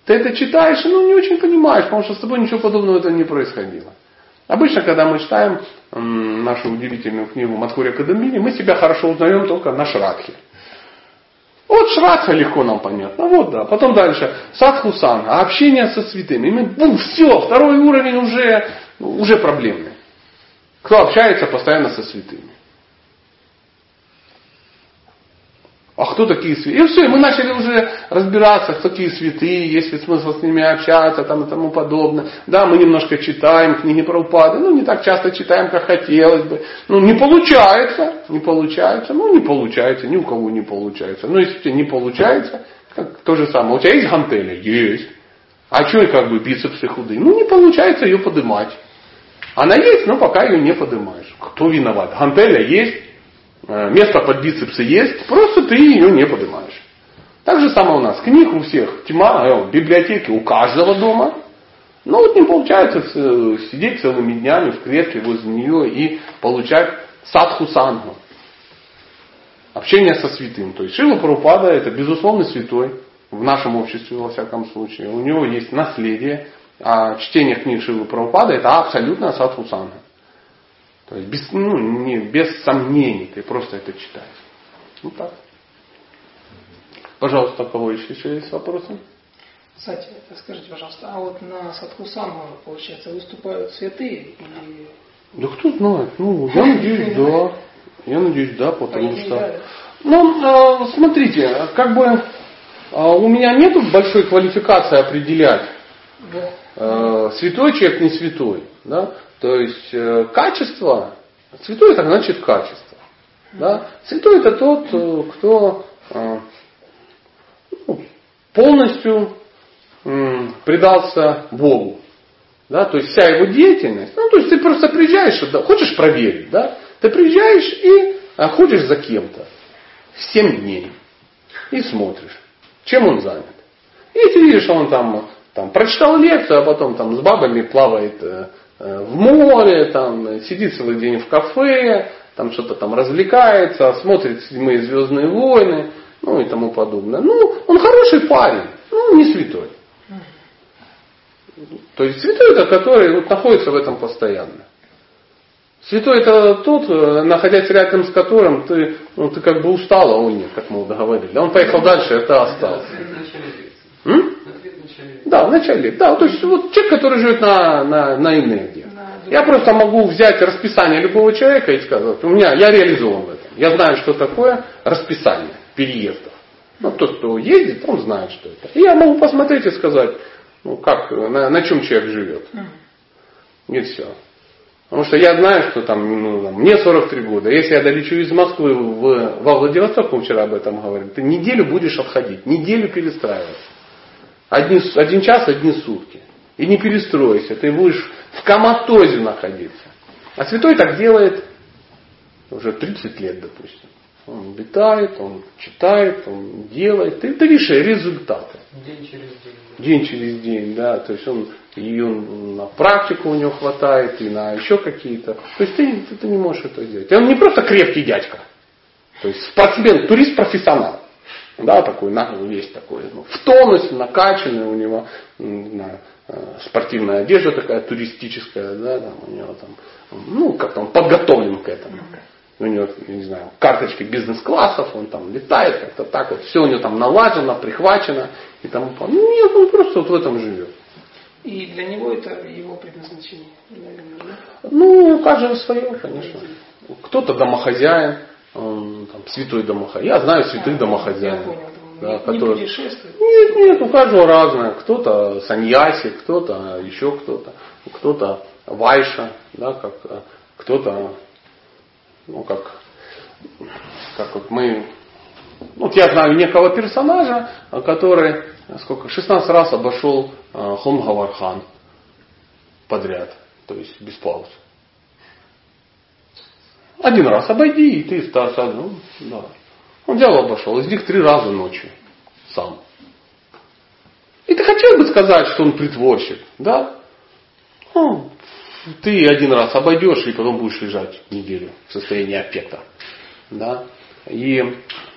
Ты это читаешь, ну не очень понимаешь, потому что с тобой ничего подобного это не происходило. Обычно, когда мы читаем нашу удивительную книгу Матхуря Кадамбини, мы себя хорошо узнаем только на шрадхе. Вот шрадха легко нам понятно. Вот да. Потом дальше. Садхусан, общение со святыми. И мы, бум, все, второй уровень уже, уже проблемный. Кто общается постоянно со святыми. А кто такие святые? И все, мы начали уже разбираться, кто такие святые, есть ли смысл с ними общаться там, и тому подобное. Да, мы немножко читаем книги про упады, ну не так часто читаем, как хотелось бы. Ну не получается, не получается, ну не получается, ни у кого не получается. Ну если тебе не получается, как, то же самое. У тебя есть гантели? Есть. А что как бы бицепсы худые? Ну не получается ее поднимать. Она есть, но пока ее не поднимаешь. Кто виноват? Гантеля есть, Э, место под бицепсы есть, просто ты ее не поднимаешь. Так же самое у нас. Книг у всех тьма, э, библиотеки у каждого дома. Но вот не получается сидеть целыми днями в клетке возле нее и получать садху сангу. Общение со святым. То есть Шила Парупада это безусловно святой в нашем обществе во всяком случае. У него есть наследие. А чтение книг Шилы Прабхупада это абсолютно садху санга. То есть без, ну, не, без сомнений ты просто это читаешь. Ну так. Пожалуйста, у кого еще, еще есть вопросы? Кстати, скажите, пожалуйста, а вот на Садхусангу, получается, выступают святые или... Да кто знает. Ну, я надеюсь, да. Я надеюсь, да, потому что... Ну, а, смотрите, как бы а, у меня нету большой квалификации определять, да. Святой человек, не святой. Да? То есть э, качество, святой это значит качество. Да? Святой это тот, э, кто э, ну, полностью предался Богу. Да? То есть вся его деятельность, ну то есть ты просто приезжаешь, хочешь проверить, да? ты приезжаешь и ходишь за кем-то 7 дней и смотришь, чем он занят. И ты видишь, что он там, там прочитал лекцию, а потом там с бабами плавает Э, в море, там, сидит целый день в кафе, там что-то там развлекается, смотрит седьмые звездные войны, ну и тому подобное. Ну, он хороший парень, ну не святой. То есть святой это который вот, находится в этом постоянно. Святой это тот, э, находясь рядом с которым ты, ну, ты как бы устал, а он нет, как мы договорили. Он поехал дальше, а ты остался. М? Да, в начале. Да, то есть вот человек, который живет на, на, на энергии. Я просто могу взять расписание любого человека и сказать, у меня, я реализован в этом. Я знаю, что такое расписание переездов. Ну, тот, кто ездит, он знает, что это. И я могу посмотреть и сказать, ну, как, на, на чем человек живет. И все. Потому что я знаю, что там, ну, там, мне 43 года. Если я долечу из Москвы в, во Владивосток, мы вчера об этом говорили, ты неделю будешь отходить, неделю перестраиваться. Один, один час, одни сутки. И не перестроишься. Ты будешь в коматозе находиться. А святой так делает уже 30 лет, допустим. Он летает, он читает, он делает. Ты, ты видишь результаты. День через день. День через день, да. То есть он и он на практику у него хватает, и на еще какие-то. То есть ты, ты, ты не можешь это делать. И он не просто крепкий дядька. То есть спортсмен, турист-профессионал. Да, такой, весь такой, ну, в тонусе, накачанный у него, не знаю, э, спортивная одежда такая туристическая, да, там у него там, ну, как-то он подготовлен к этому. У него, я не знаю, карточки бизнес-классов, он там летает, как-то так вот, все у него там налажено, прихвачено и тому подобное. Ну, нет, он просто вот в этом живет. И для него это его предназначение, наверное, да? Ну, у каждого свое, конечно. Кто-то домохозяин, там, святой домохозяин. Я знаю святых понял. Да, не, которые... не. Нет, нет, у каждого разное. Кто-то саньяси, кто-то еще кто-то, кто-то вайша, да, как кто-то, ну как, как вот мы, ну, вот я знаю некого персонажа, который сколько, 16 раз обошел э, Хомгавархан подряд, то есть без пауз. Один раз обойди, и ты стал, ну, да. Он взял обошел, из них три раза ночью сам. И ты хотел бы сказать, что он притворщик, да? Ну, ты один раз обойдешь, и потом будешь лежать неделю в состоянии аффекта. Да? И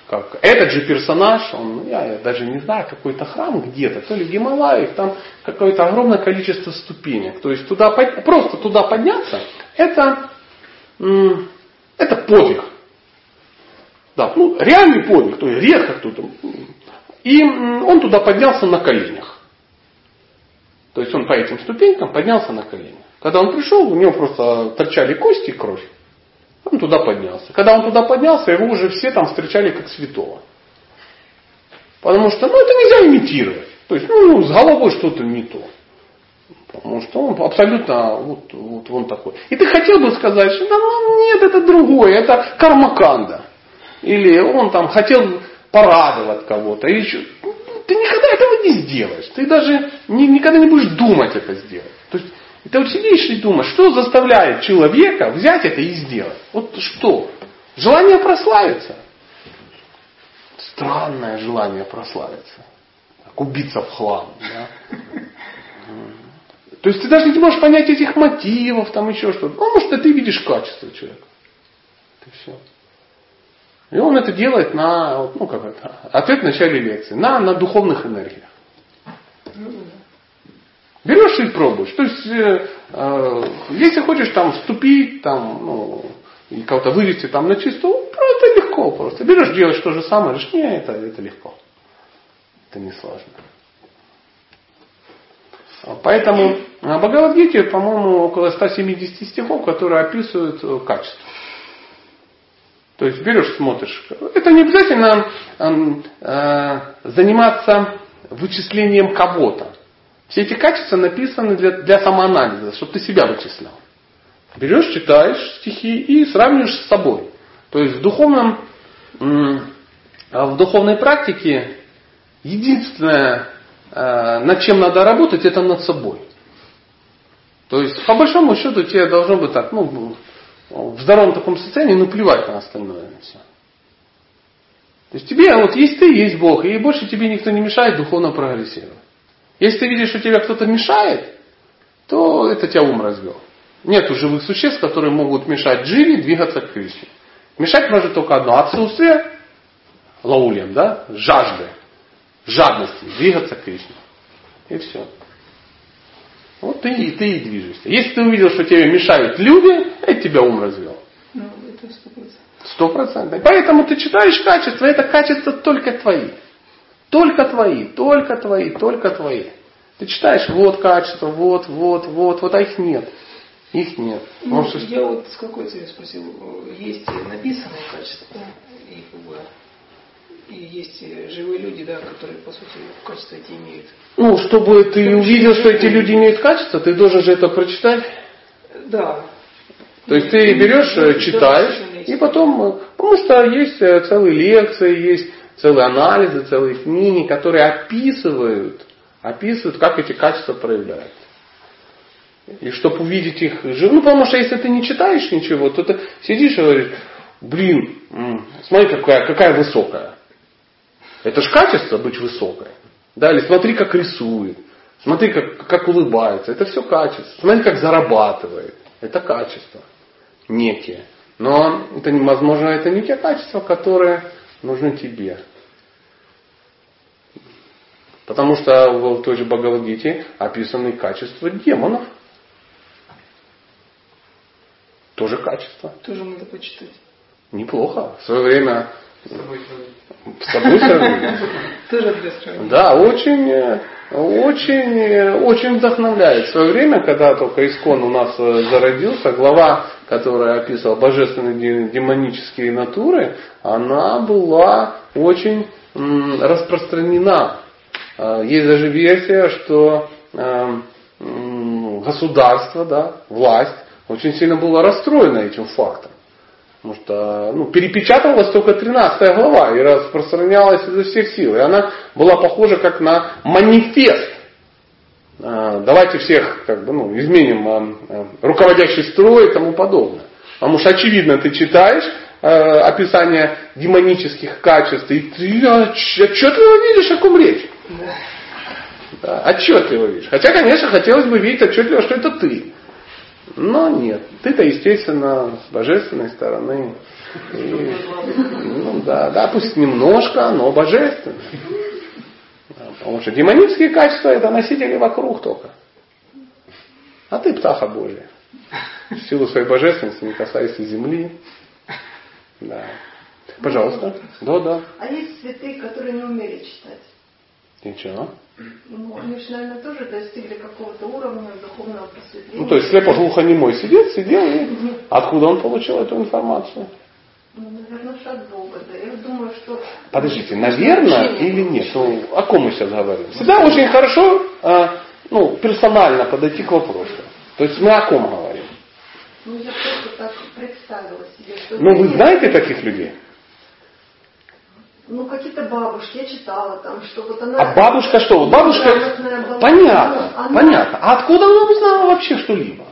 как этот же персонаж, он, я, я даже не знаю, какой-то храм где-то, то ли в Гималаях, там какое-то огромное количество ступенек. То есть туда, просто туда подняться, это, это подвиг. Да, ну, реальный подвиг, то есть редко кто-то. И он туда поднялся на коленях. То есть он по этим ступенькам поднялся на коленях. Когда он пришел, у него просто торчали кости и кровь. Он туда поднялся. Когда он туда поднялся, его уже все там встречали как святого. Потому что, ну, это нельзя имитировать. То есть, ну, с головой что-то не то. Потому что он абсолютно вот, вот он такой. И ты хотел бы сказать, что да, ну, нет, это другое, это кармаканда. Или он там хотел порадовать кого-то. Или еще. Ты никогда этого не сделаешь. Ты даже не, никогда не будешь думать это сделать. То есть и ты вот сидишь и думаешь, что заставляет человека взять это и сделать? Вот что? Желание прославиться. Странное желание прославиться. Как убиться в хлам. Да? <laughs> То есть ты даже не можешь понять этих мотивов, там еще что-то. Ну, может, ты видишь качество человека. Это все. И он это делает на, ну как это, ответ в начале лекции, на, на духовных энергиях. Берешь и пробуешь. То есть, э, э, если хочешь там вступить, там, ну, и кого-то вывести там на чистую, просто легко просто. Берешь, делаешь то же самое, говоришь, не, это, это легко. Это не сложно. Поэтому на Бхагавадгите, по-моему, около 170 стихов, которые описывают э, качество. То есть берешь, смотришь. Это не обязательно э, заниматься вычислением кого-то. Все эти качества написаны для, для самоанализа, чтобы ты себя вычислял. Берешь, читаешь стихи и сравниваешь с собой. То есть в духовном, в духовной практике единственное, э, над чем надо работать, это над собой. То есть, по большому счету, тебе должно быть так, ну, в здоровом таком состоянии, ну, плевать на остальное. Все. То есть тебе, вот есть ты, есть Бог, и больше тебе никто не мешает духовно прогрессировать. Если ты видишь, что тебе кто-то мешает, то это тебя ум развел. Нет живых существ, которые могут мешать дживе двигаться к Кришне. Мешать может только одно. Отсутствие лаулем, да, жажды, жадности, двигаться к Кришне. И все. Вот ты, и ты и движешься. Если ты увидел, что тебе мешают люди, это тебя ум развел. Ну, это сто процентов. Поэтому ты читаешь качество, это качество только твои. Только твои, только твои, только твои. Ты читаешь, вот качество, вот, вот, вот, вот, а их нет. Их нет. Ну, Может, я вот с какой целью спросил, есть написанные качества, и, как и есть живые люди, да, которые, по сути, качества эти имеют. Ну, чтобы ты Потому увидел, что эти люди имеют качество, ты должен же это прочитать. Да. То есть ты берешь, да, читаешь, и потом, потому что есть э, целые лекции, есть целые анализы, целые книги, которые описывают, описывают, как эти качества проявляются. И чтобы увидеть их жизнь. Ну, потому что если ты не читаешь ничего, то ты сидишь и говоришь, блин, смотри, какая, какая высокая. Это же качество быть высокой. Да, или смотри, как рисует. Смотри, как, как улыбается. Это все качество. Смотри, как зарабатывает. Это качество. Некие. Но это, возможно, это не те качества, которые нужны тебе. Потому что в той же Бхагавадгите описаны качества демонов. Тоже качество. Тоже надо почитать. Неплохо. В свое время С собой сравнить. с собой сравнить. <laughs> Тоже для сравнения. Да, очень, э, очень, э, очень вдохновляет. В свое время, когда только Искон у нас э, зародился, глава, которая описывала божественные де- демонические натуры, она была очень распространена. Есть даже версия, что государство, да, власть очень сильно было расстроено этим фактом. Потому что ну, перепечатывалась только 13 глава и распространялась изо всех сил. И она была похожа как на манифест. А, Давайте всех как бы, ну, изменим а, а, руководящий строй и тому подобное. Потому что очевидно ты читаешь описание демонических качеств, и ты отч- отчетливо видишь, о ком речь. Да, отчетливо видишь. Хотя, конечно, хотелось бы видеть отчетливо, что это ты. Но нет. Ты-то, естественно, с божественной стороны. И, ну да, да, пусть немножко, но божественно. Потому что демонические качества это носители вокруг только. А ты птаха Божья. В силу своей божественности не касайся земли. Да. Пожалуйста. Да, да. А есть святые, которые не умели читать. Ничего. Ну, они же, наверное, тоже достигли какого-то уровня духовного просветления. Ну, то есть слепо-глухонемой сидит, сидел и откуда он получил эту информацию? Ну, наверное, от Бога, да. Я думаю, что... Подождите, наверное или нет? Ну, о ком мы сейчас говорим? Всегда очень хорошо а, ну, персонально подойти к вопросу. То есть мы о ком говорим? Ну, я просто так представила себе, что... Ну, вы знаете таких людей? Ну, какие-то бабушки, я читала там, что вот она... А бабушка что? Бабушка... была. Понятно, Ну, она- понятно. А откуда она узнала вообще что-либо?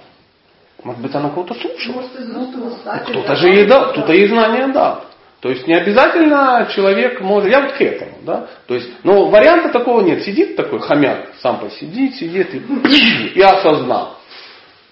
Может быть, она кого-то слушала? Может, из уста. Ну, Кто-то же ей дал, кто-то ей знания дал. То есть не обязательно человек может, я вот к этому, да, то есть, но варианта такого нет, сидит такой хомяк, сам посидит, сидит и, <coughs> и осознал.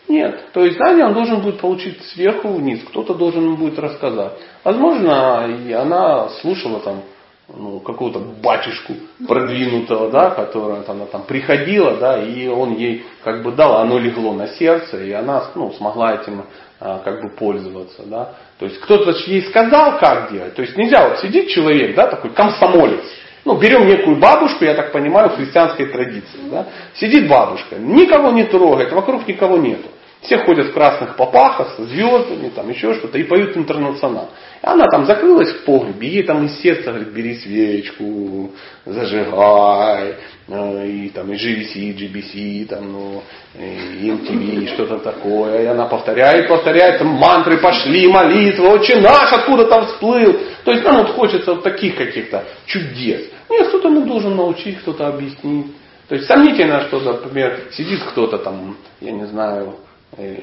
Нет, то есть знание он должен будет получить сверху вниз, кто-то должен ему будет рассказать. Возможно, и она слушала там ну, какого-то батюшку продвинутого, да, которая там, она там приходила, да, и он ей как бы дал, оно легло на сердце, и она ну, смогла этим а, как бы пользоваться, да. То есть кто-то ей сказал, как делать. То есть нельзя вот сидит человек, да, такой комсомолец. Ну, берем некую бабушку, я так понимаю, в христианской традиции. Да? Сидит бабушка, никого не трогает, вокруг никого нету. Все ходят в красных попахах, с звездами, там еще что-то, и поют интернационал. И она там закрылась в погребе, ей там из сердца говорит, бери свечку, зажигай, э, и там и GVC, GBC, там, ну, и MTV, что-то такое. И она повторяет, повторяет, там мантры пошли, молитвы, отче наш откуда там всплыл. То есть нам вот хочется вот таких каких-то чудес. Нет, кто-то ему должен научить, кто-то объяснить. То есть сомнительно, что, например, сидит кто-то там, я не знаю, э,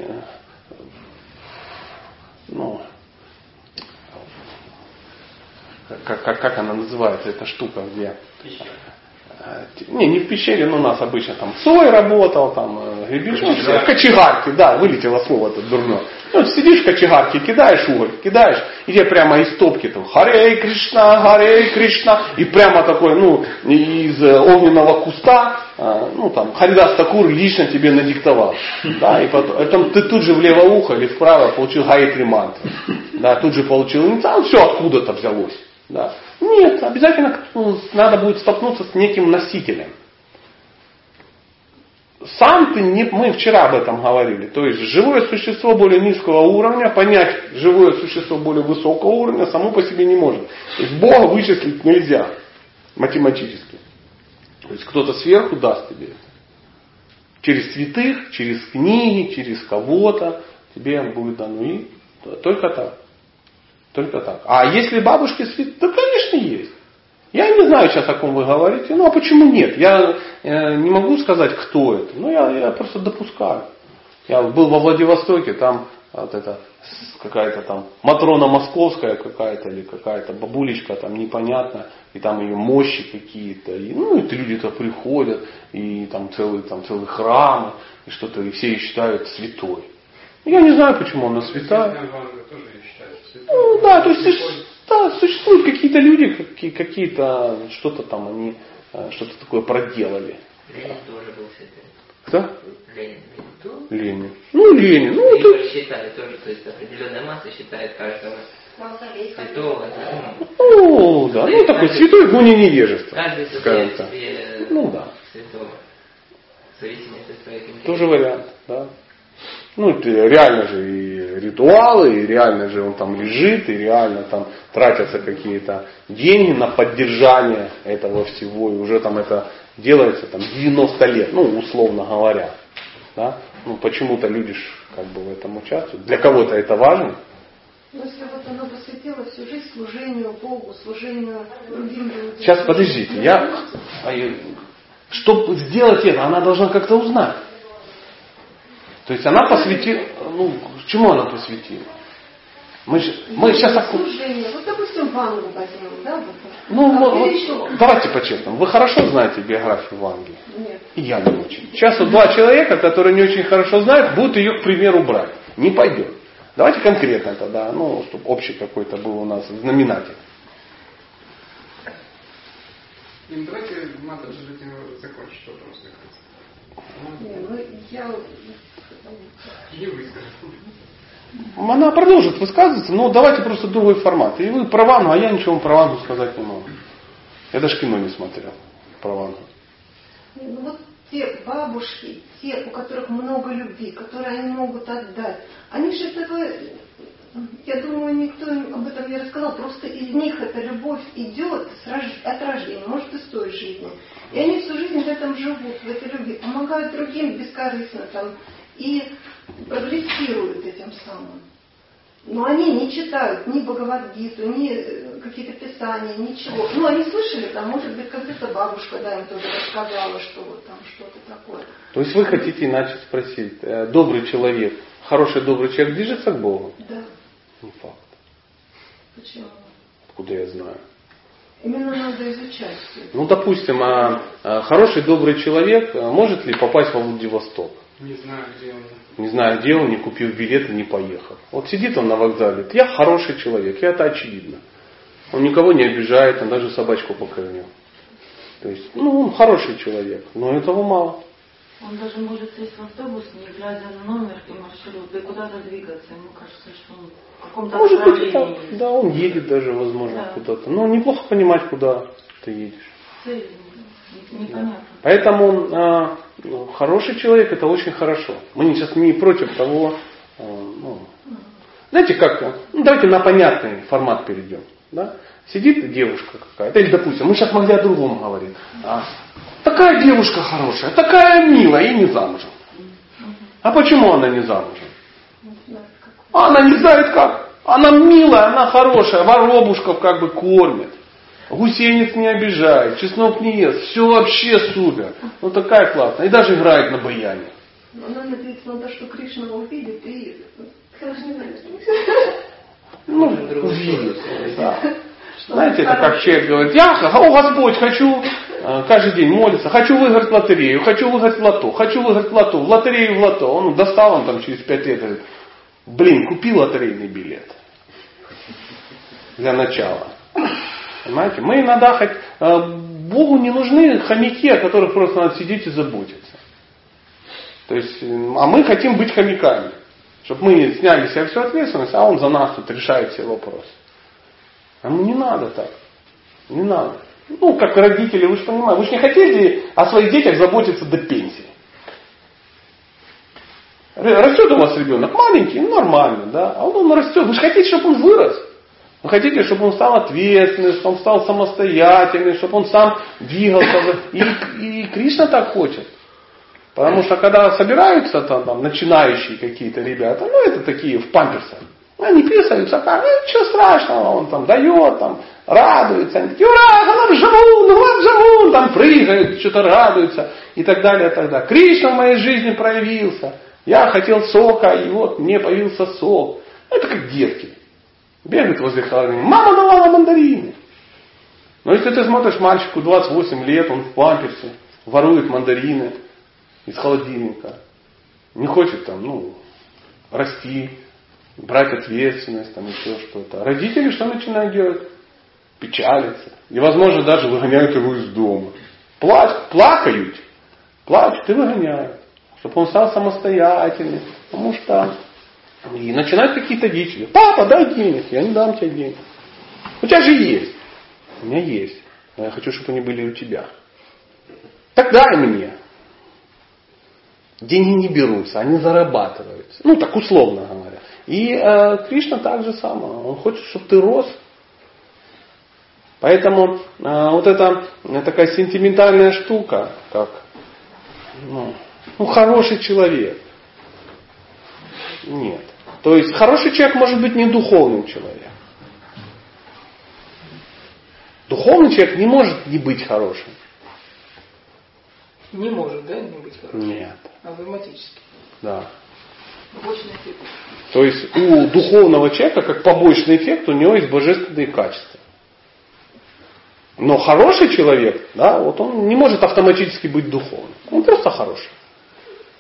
ну, как, как, как она называется, эта штука, где... Э, Не, не в пещере, но у нас обычно там Цой работал, там э, Гребенщик, все, в кочегарке, да, вылетело слово это дурное. Ну, сидишь в кочегарке, кидаешь уголь, кидаешь, и тебе прямо из топки там Харей Кришна, Харей Кришна, и прямо такой, ну, из э, огненного куста, ну, там, Харидас Такур лично тебе надиктовал. Да, и потом, это ты тут же в левое ухо или вправо получил Гайетри мантру. Да, тут же получил инициал, все откуда-то взялось. Да. Нет, обязательно ну, надо будет столкнуться с неким носителем. Сам ты не, мы вчера об этом говорили, то есть живое существо более низкого уровня, понять живое существо более высокого уровня само по себе не может. То есть Бога вычислить нельзя математически. То есть кто-то сверху даст тебе это. Через святых, через книги, через кого-то тебе будет дано. И только так. Только так. А если бабушки святые, да, конечно, есть. Я не знаю сейчас, о ком вы говорите. Ну, а почему нет? Я э, не могу сказать, кто это. Ну, я, я просто допускаю. Я был во Владивостоке, там вот это какая-то там Матрона Московская какая-то или какая-то бабулечка там непонятно, и там ее мощи какие-то, и, ну, эти люди-то приходят, и там целые, там целые храмы, и что-то, и все ее считают святой. Я не знаю, почему она святая. Ну, да, то есть да, существуют какие-то люди, какие-то, что-то там они, э, что-то такое проделали. Ленин тоже был святой. Кто? Ленин. Ленин. Ну, Ленин. Ну, Его это... считали тоже, то есть определенная масса считает каждого святого. да. Ну, да, ну такой святой в гуне невежества. Каждый скажем так. Ну да. святого. В зависимости от интересов. Тоже вариант, да. Ну, это реально же и ритуалы, и реально же он там лежит, и реально там тратятся какие-то деньги на поддержание этого всего, и уже там это делается там 90 лет, ну, условно говоря. Да? Ну, почему-то люди ж как бы в этом участвуют. Для кого-то это важно. Но если вот она посвятила всю жизнь служению Богу, служению другим людям. Сейчас, подождите, я... Чтобы сделать это, она должна как-то узнать. То есть она посвятила, ну, чему она посвятила? Мы, мы сейчас так... Служение. Вот, допустим, вангу возьмем, да? Ну, А вот- еще- давайте по-честному. Вы хорошо знаете биографию Ванги? Нет. И я не очень. Сейчас вот два человека, которые не очень хорошо знают, будут ее, к примеру, брать. Не пойдет. Давайте конкретно тогда, ну, чтобы общий какой-то был у нас знаменатель. Им давайте Матаджи этим закончить вопрос, мне кажется. Не, ну, я... Не. Она продолжит высказываться, но давайте просто другой формат. И вы про Вангу, а я ничего про Вангу сказать не могу. Я даже кино не смотрел про Вангу. Ну, вот те бабушки, те, у которых много любви, которые они могут отдать, они же этого, я думаю, никто им об этом не рассказал, просто из них эта любовь идет от рождения, может и с той жизни. И они всю жизнь в этом живут, в этой любви, помогают другим бескорыстно там и прогрессируют этим самым. Но они не читают ни Бхагавадгиту, ни э, какие-то писания, ничего. Ну, они слышали, там, может быть, как-то бабушка, да, им тоже рассказала, что вот там что-то такое. То есть вы хотите иначе спросить, э, добрый человек, хороший добрый человек движется к Богу? Да, Не факт. почему? Откуда я знаю? Именно надо изучать. Ну, допустим, а, а, хороший добрый человек а, может ли попасть во Владивосток? Не знаю, где он. Не знаю, где он, не купил билет и не поехал. Вот сидит он на вокзале, я хороший человек, и это очевидно. Он никого не обижает, он даже собачку покормил. То есть, ну, он хороший человек, но этого мало. Он даже может сесть в автобус, не глядя на номер и маршрут, и куда-то двигаться. Ему кажется, что он в каком-то Может быть, и так. Да, он едет даже, возможно, Да. куда-то. Но неплохо понимать, куда ты едешь. Цель Поэтому а, ну, хороший человек это очень хорошо. Мы сейчас не против того, а, ну, знаете как, ну, давайте на понятный формат перейдем. Да? Сидит девушка какая-то, или допустим, мы сейчас могли о другом говорить. А, такая девушка хорошая, такая милая и не замужем. А почему она не замужем? Она не знает как. Она милая, она хорошая, воробушков как бы кормит. Гусениц не обижает, чеснок не ест, все вообще супер. Ну такая классная. И даже играет на баяне. Но Она надеется на то, что Кришна увидит и... Ну, увидит. Да. Знаете, это как человек говорит, я, о Господь, хочу э, каждый день молиться, хочу выиграть в лотерею, хочу выиграть в лото, хочу выиграть в лото, в лотерею в лото. Он достал, он там через пять лет говорит, блин, купи лотерейный билет. Для начала. Понимаете? Мы иногда хоть, э, Богу не нужны хомяки, о которых просто надо сидеть и заботиться. То есть, э, а мы хотим быть хомяками. Чтобы мы сняли с себя всю ответственность, а он за нас тут решает все вопросы. А ну не надо так. Не надо. Ну, как родители, вы же понимаете, вы же не хотели о своих детях заботиться до пенсии. Растет у вас ребенок маленький, нормально, да, а он, он растет. Вы же хотите, чтобы он вырос. Вы хотите, чтобы он стал ответственным, чтобы он стал самостоятельным, чтобы он сам двигался. И, и Кришна так хочет. Потому что когда собираются там, там начинающие какие-то ребята, ну это такие в памперсах, они писаются, как, ну ничего страшного, он там дает, там, радуется, они такие, ура, галам жамун, галам жамун, там прыгают, что-то радуются и так далее, и так далее. Кришна в моей жизни проявился. Я хотел сока, и вот мне появился сок. Это как детки. Бегают возле холодильника. Мама давала мандарины. Но если ты смотришь мальчику 28 лет, он в памперсе, ворует мандарины из холодильника, не хочет там, ну, расти, брать ответственность, там еще что-то. Родители что начинают делать? Печалятся. И, возможно, даже выгоняют его из дома. Плачут, плакают, плачут и выгоняют. Чтобы он стал самостоятельным. Потому что и начинают какие-то дичи. Папа, дай денег. Я не дам тебе денег. У тебя же есть. У меня есть. Но я хочу, чтобы они были у тебя. Так дай мне. Деньги не берутся, они зарабатываются. Ну, так условно говоря. И э, Кришна так же самое. Он хочет, чтобы ты рос. Поэтому э, вот эта э, такая сентиментальная штука, как ну, ну, хороший человек. Нет. То есть хороший человек может быть не духовным человеком. Духовный человек не может не быть хорошим. Не может, да, не быть хорошим? Нет. Автоматически. Да. Побочный эффект. То есть у духовного человека, как побочный эффект, у него есть божественные качества. Но хороший человек, да, вот он не может автоматически быть духовным. Он просто хороший.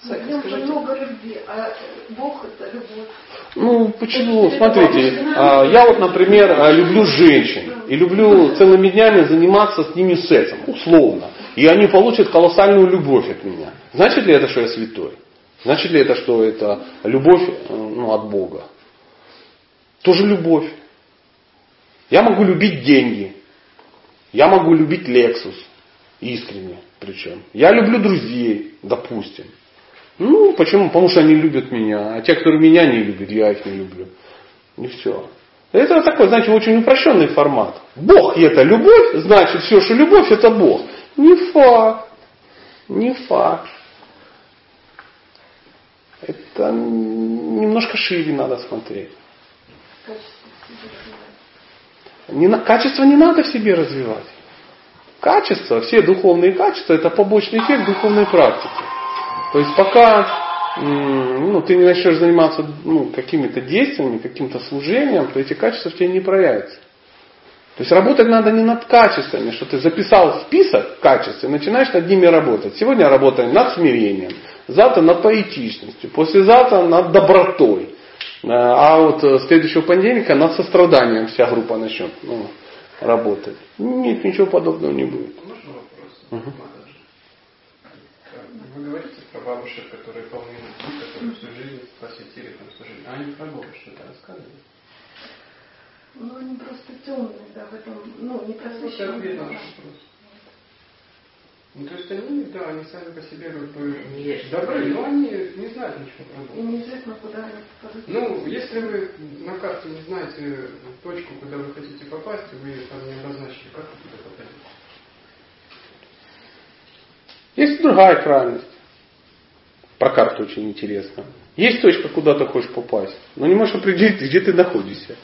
В нем же много любви, а Бог это любовь. Ну, почему? Смотрите, а, я вот, например, а, люблю женщин и люблю целыми днями заниматься с ними сексом, условно. И они получат колоссальную любовь от меня. Значит ли это, что я святой? Значит ли это, что это любовь э, ну, от Бога? Тоже любовь. Я могу любить деньги. Я могу любить Lexus. Искренне причем. Я люблю друзей, допустим. Ну, почему? Потому что они любят меня. А те, которые меня не любят, я их не люблю. И все. Это такой, знаете, очень упрощенный формат. Бог это любовь, значит все, что любовь это Бог. Не факт. Не факт. Это немножко шире надо смотреть. Не, качество не надо в себе развивать. Качество, все духовные качества, это побочный эффект духовной практики. То есть пока ну, ты не начнешь заниматься ну, какими-то действиями, каким-то служением, то эти качества в тебе не проявятся. То есть работать надо не над качествами, что ты записал список качеств и начинаешь над ними работать. Сегодня работаем над смирением, завтра над поэтичностью, послезавтра над добротой. А вот э, следующего понедельника над состраданием вся группа начнет ну, работать. Нет, ничего подобного не будет. Можно вопрос? Угу. Бабушек, которые полны любви, которые всю жизнь посвятили там служению. А они про Бога что-то рассказывают? Ну, они просто темные, да, в этом, ну, не Это просвещенные. ответ на ваш вопрос. Ну, то есть они, да, они сами по себе как бы добры, но они не знают ничего про И Бога. неизвестно, куда они попадут. Ну, если вы на карте не знаете точку, куда вы хотите попасть, и вы ее там не обозначили, как вы туда попадете? Есть другая крайность. Про карту очень интересно. Есть точка, куда ты хочешь попасть, но не можешь определить, где ты находишься.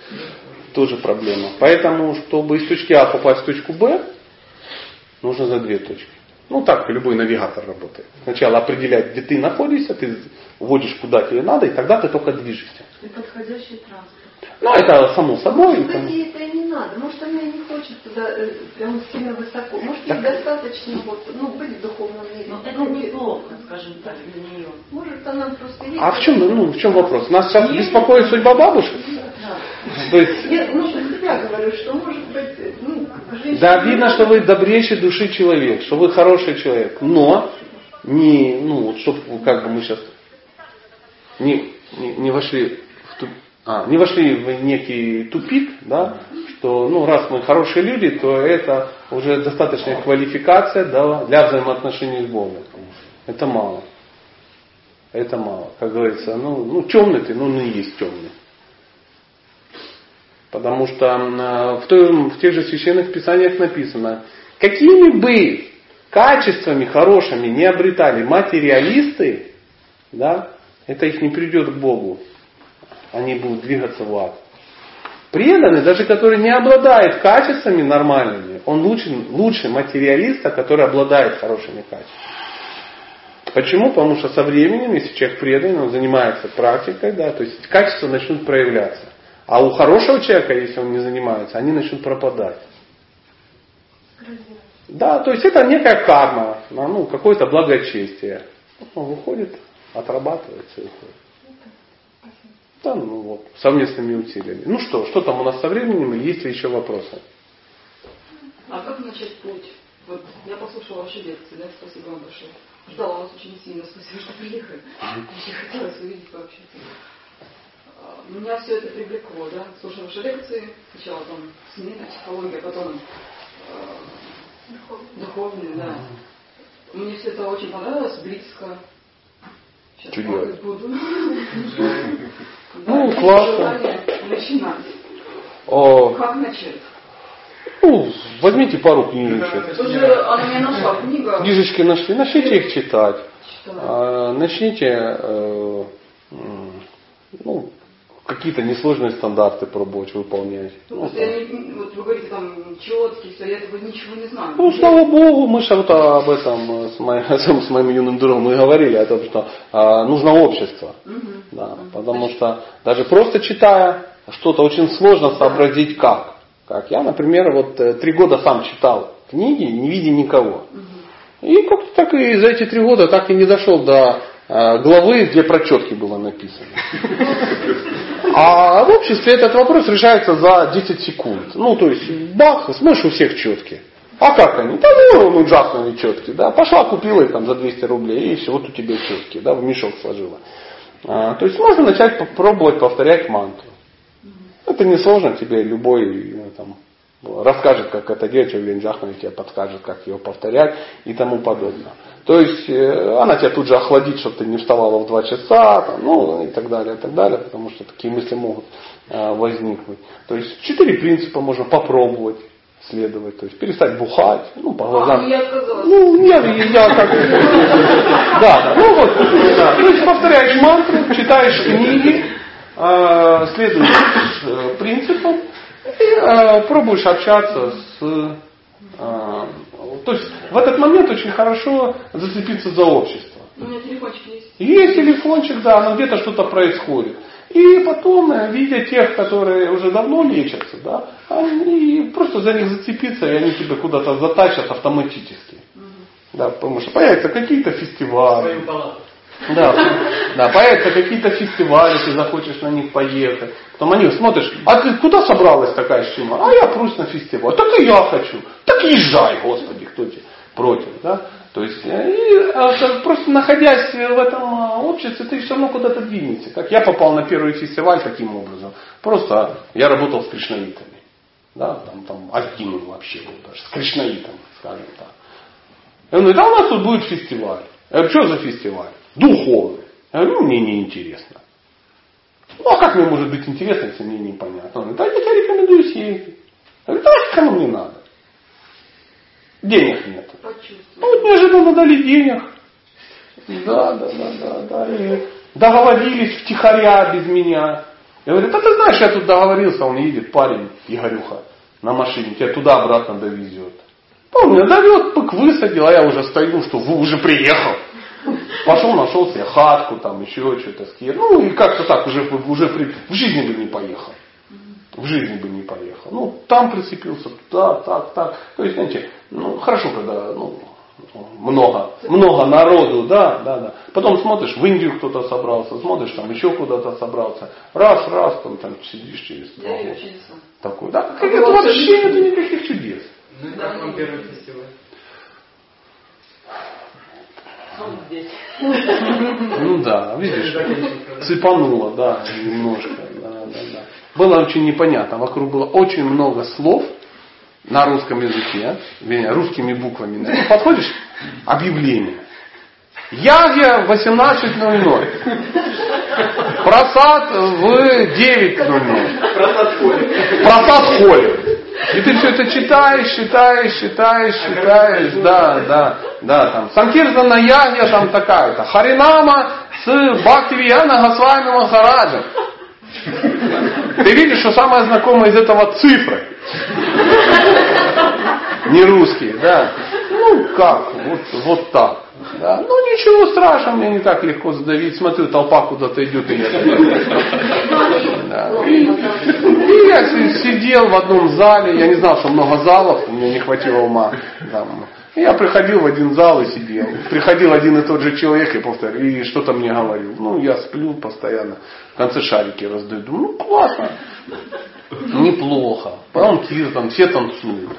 Тоже проблема. Поэтому, чтобы из точки А попасть в точку Б, нужно за две точки. Ну так любой навигатор работает. Сначала определять, где ты находишься, ты вводишь куда тебе надо, и тогда ты только движешься. И подходящий транспорт. Ну это само собой. Может там- быть, ей это и не надо. Может, она и не хочет туда э, прям сильно высоко. Может, ей достаточно вот, ну, быть в духовном мире. Но это Ну, неплохо, скажем так, для нее. Может, она просто есть. А в чем, ну, в чем вопрос? Нас сейчас беспокоит судьба бабушек? То есть, Я, ну, себя говорю, что может быть, ну, женщина... да, видно, что вы добрейший души человек, что вы хороший человек, но не, ну, вот чтобы, как бы мы сейчас не, не, не вошли в туп- а, не вошли в некий тупик, да, что, ну, раз мы хорошие люди, то это уже достаточная квалификация да, для взаимоотношений с Богом. Это мало. Это мало. Как говорится, ну, ну темный ты, ну, ну и есть темный. Потому что э, в, той- в тех же священных писаниях написано, какими бы качествами хорошими не обретали материалисты, да, это их не придет к Богу. Они будут двигаться в ад. Преданный, даже который не обладает качествами нормальными, он лучше, лучше материалиста, который обладает хорошими качествами. Почему? Потому что со временем, если человек предан, он занимается практикой, да, то есть качества начнут проявляться. А у хорошего человека, если он не занимается, они начнут пропадать. Да, то есть это некая карма, ну, какое-то благочестие. Он выходит, отрабатывается и уходит. Да, ну вот, совместными усилиями. Ну что, что там у нас со временем, и есть ли еще вопросы? А как начать путь? Вот я послушала ваши лекции, да, спасибо вам большое. Ждала вас очень сильно, спасибо, что приехали. Очень хотелось увидеть, пообщаться. А, меня все это привлекло, да, слушая ваши лекции, сначала там семейная психология, потом э, духовные, да. Мне все это очень понравилось, близко. Сейчас делать? буду. <laughs> Ну, классно. Начинать. О, Как начать? ну, возьмите пару книжечек. Уже она меня нашла, книга. Книжечки нашли, начните их читать. Читала. А, Начните э, ну, какие-то несложные стандарты пробовать выполнять. Ну, Просто я не- вот вы говорите там четкий, все, я этого ничего не знаю. Ну, слава Богу, мы же вот об этом с моим, <laughs> с моим юным другом мы говорили, о том, что а, нужно общество. Мгм. Да, потому что даже просто читая что-то очень сложно сообразить как. Как я, например, вот э, три года сам читал книги, не видя никого. И как-то так и за эти три года так и не дошел до э, главы, где про четки было написано. <laughs> А в обществе этот вопрос решается за 10 секунд. Ну, то есть, бах, смотришь, у всех четки. А как они? Да ну, ну джахнули четки, да. Пошла, купила их там за 200 рублей, и все, вот у тебя четки, да, в мешок сложила. А, то есть можно начать попробовать повторять мантру. Это несложно, тебе любой ну, там, расскажет, как это делать, Евгений Джахман тебе подскажет, как ее повторять и тому подобное. То есть э, она тебя тут же охладит, чтобы ты не вставала в 2 часа, там, ну и так далее, и так далее, потому что такие мысли могут э, возникнуть. То есть четыре принципа можно попробовать следовать, то есть перестать бухать, ну по А, глазам. ну я. Ну, я, я как Да, да. Ну вот, да. То есть повторяешь мантру, читаешь книги, э, следуешь э, принципам и э, пробуешь общаться с... э, то есть в этот момент очень хорошо зацепиться за общество. У меня телефончик есть. Есть телефончик, да, но где-то что-то происходит. И потом, э, видя тех, которые уже давно лечатся, да, они просто за них зацепиться, и они тебя куда-то затащат автоматически. Да, потому что появятся какие-то фестивали. Да, да, появятся какие-то фестивали, ты захочешь на них поехать. Потом они смотришь, а ты куда собралась такая шима? А я прусь на фестиваль. Так и я хочу. Так езжай, Господи, тебе против, да? То есть, э, и, а, просто находясь в этом а, обществе, ты все равно куда-то двинешься. Как я попал на первый фестиваль таким образом. Просто я работал с кришнаитами. Да, там, там один вообще был даже, с кришнаитом, скажем так. И он говорит, а у нас тут будет фестиваль. Я говорю, что за фестиваль? Духовный. Я говорю, ну, мне не интересно. Ну, а как мне может быть интересно, если мне непонятно? Он говорит, а я тебе рекомендую съездить. Я говорю, да кому не надо. Денег нет. Почувствовала. Ну, вот неожиданно дали денег. Да, да, да, да, да. И договорились втихаря без меня. Я говорю, да ты знаешь, я тут договорился, он едет, парень, Игорюха, на машине, тебя туда-обратно довезет. Помню, довез, пык высадил, а я уже стою, что вы уже приехал. Пошел, нашел себе хатку, там еще что-то скир. Ну и как-то так уже, уже при- в жизни бы не поехал. В жизни бы не поехал. Ну, там прицепился, туда, так, так. То есть, знаете, ну, хорошо, когда ну, много, много народу, да, да, да. Потом смотришь, в Индию кто-то собрался, смотришь, там еще куда-то собрался. Раз, раз, там, там сидишь через два года. Такой, да, А это было вообще нету никаких чудес. Ну как вам первый фестиваль? Он здесь. Ну да, видишь, цепануло, да, немножко. Было очень непонятно. Вокруг было очень много слов на русском языке, вернее, русскими буквами. Подходишь, объявление. Ягья в 18.00. Просад в 9.00. Просад в поле. Просад в. И ты все это читаешь, читаешь, читаешь, читаешь, да, да, да, там, Санкирзана Ягья там такая-то, Харинама с Бхактивияна Госвами Махараджем. Ты видишь, что самое знакомое из этого цифры. Не русские, да. Ну, как? Вот, вот так. Да. Ну, ничего страшного, мне не так легко задавить. Смотрю, толпа куда-то идет, и я сидел в одном зале, я не знал, что много залов, меня не хватило ума. Я приходил в один зал и сидел. Приходил один и тот же человек и повторял, и что-то мне говорил. Ну, я сплю постоянно. В конце шарики раздаю. Думаю, ну, классно. Неплохо. Потом тир, там все танцуют.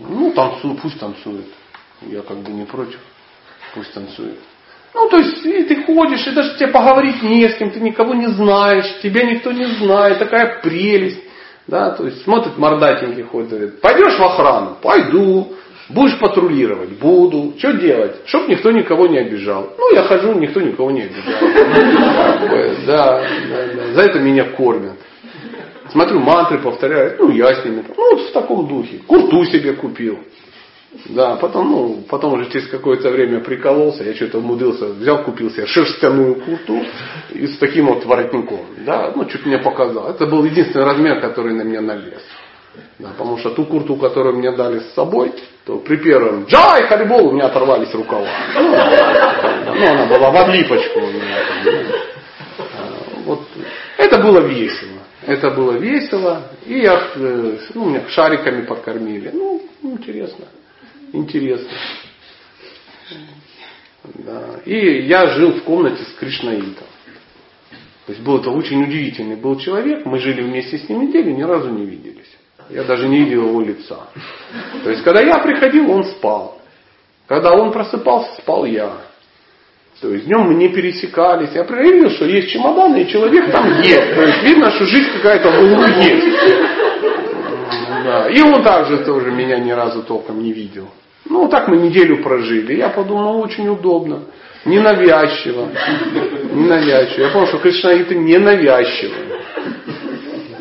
Ну, танцуют, пусть танцуют. Я как бы не против. Пусть танцует. Ну, то есть, и ты ходишь, и даже тебе поговорить не с кем, ты никого не знаешь, тебя никто не знает, такая прелесть. Да, то есть смотрит мордатенький ходит, говорит, пойдешь в охрану? Пойду. Будешь патрулировать? Буду. Что делать? Чтоб никто никого не обижал. Ну, я хожу, никто никого не обижал. Да. За это меня кормят. Смотрю, мантры повторяют, ну, я с ними. Ну, вот в таком духе. Курту себе купил. Да, потом, ну, потом уже через какое-то время прикололся, я что-то умудрился, взял, купил себе шерстяную курту и с таким вот воротником. Да, ну, чуть мне показал. Это был единственный размер, который на меня налез. Да, потому что ту курту, которую мне дали с собой, то при первом джай харибол у меня оторвались рукава. Ну, ну она была в отлипочку у меня. Ну, вот. Это было весело. Это было весело. И я, э, ну, меня шариками покормили. Ну, интересно. Интересно. Да. И я жил в комнате с Кришнаитом. То есть был это очень удивительный был человек. Мы жили вместе с ним неделю, ни разу не виделись. Я даже не видел его лица. То есть, когда я приходил, он спал. Когда он просыпался, спал я. То есть днем мы не пересекались. Я проверил, что есть чемодан, и человек там есть. То есть видно, что жизнь какая-то в углу есть. Да. И он также тоже меня ни разу толком не видел. Ну, так мы неделю прожили. Я подумал, очень удобно. Ненавязчиво. Ненавязчиво. Я помню, что Кришнаиты ненавязчивые.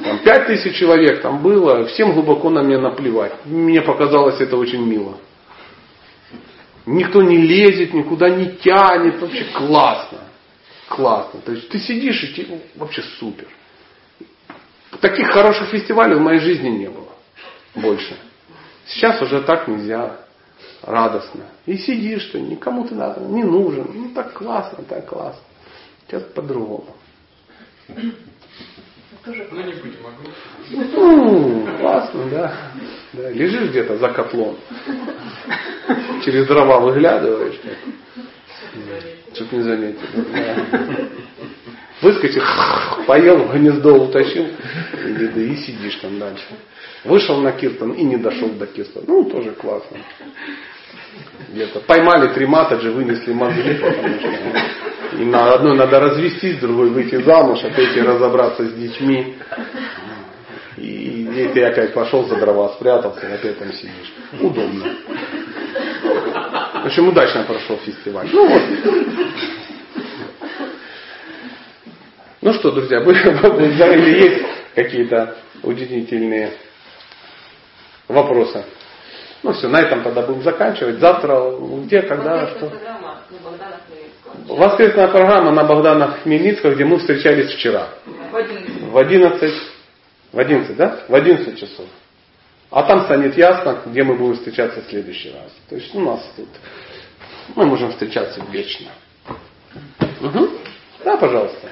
Там пять тысяч человек там было, всем глубоко на меня наплевать. Мне показалось это очень мило. Никто не лезет, никуда не тянет, вообще классно. Классно. То есть ты сидишь и тебе вообще супер. Таких хороших фестивалей в моей жизни не было. Больше. Сейчас уже так нельзя. Радостно. И сидишь, что никому ты не нужен. Ну так классно, так классно. Сейчас по-другому. Тоже ну, не будем Ну, классно, да. да. Лежишь где-то за котлом. Через дрова выглядываешь. Чтоб не заметили. Да. Выскочил, поел, в гнездо утащил и, и сидишь там дальше. Вышел на Киртон и не дошел до Киртона. Ну, тоже классно. Где-то поймали три матаджи, вынесли мозги, и на одной надо развестись, другой выйти замуж, а третий разобраться с детьми. И, и ты опять пошел за дрова, спрятался, и опять там сидишь. Удобно. В общем, удачно прошел фестиваль. Ну вот. Ну что, друзья, или есть какие-то удивительные вопросы? Ну все, на этом тогда будем заканчивать. Завтра где, когда, что? Воскресная программа на Богдана Хмельницкого, где мы встречались вчера. В 11. В 11, в 11 да? В 11 часов. А там станет ясно, где мы будем встречаться в следующий раз. То есть у нас тут мы можем встречаться вечно. Угу. Да, пожалуйста.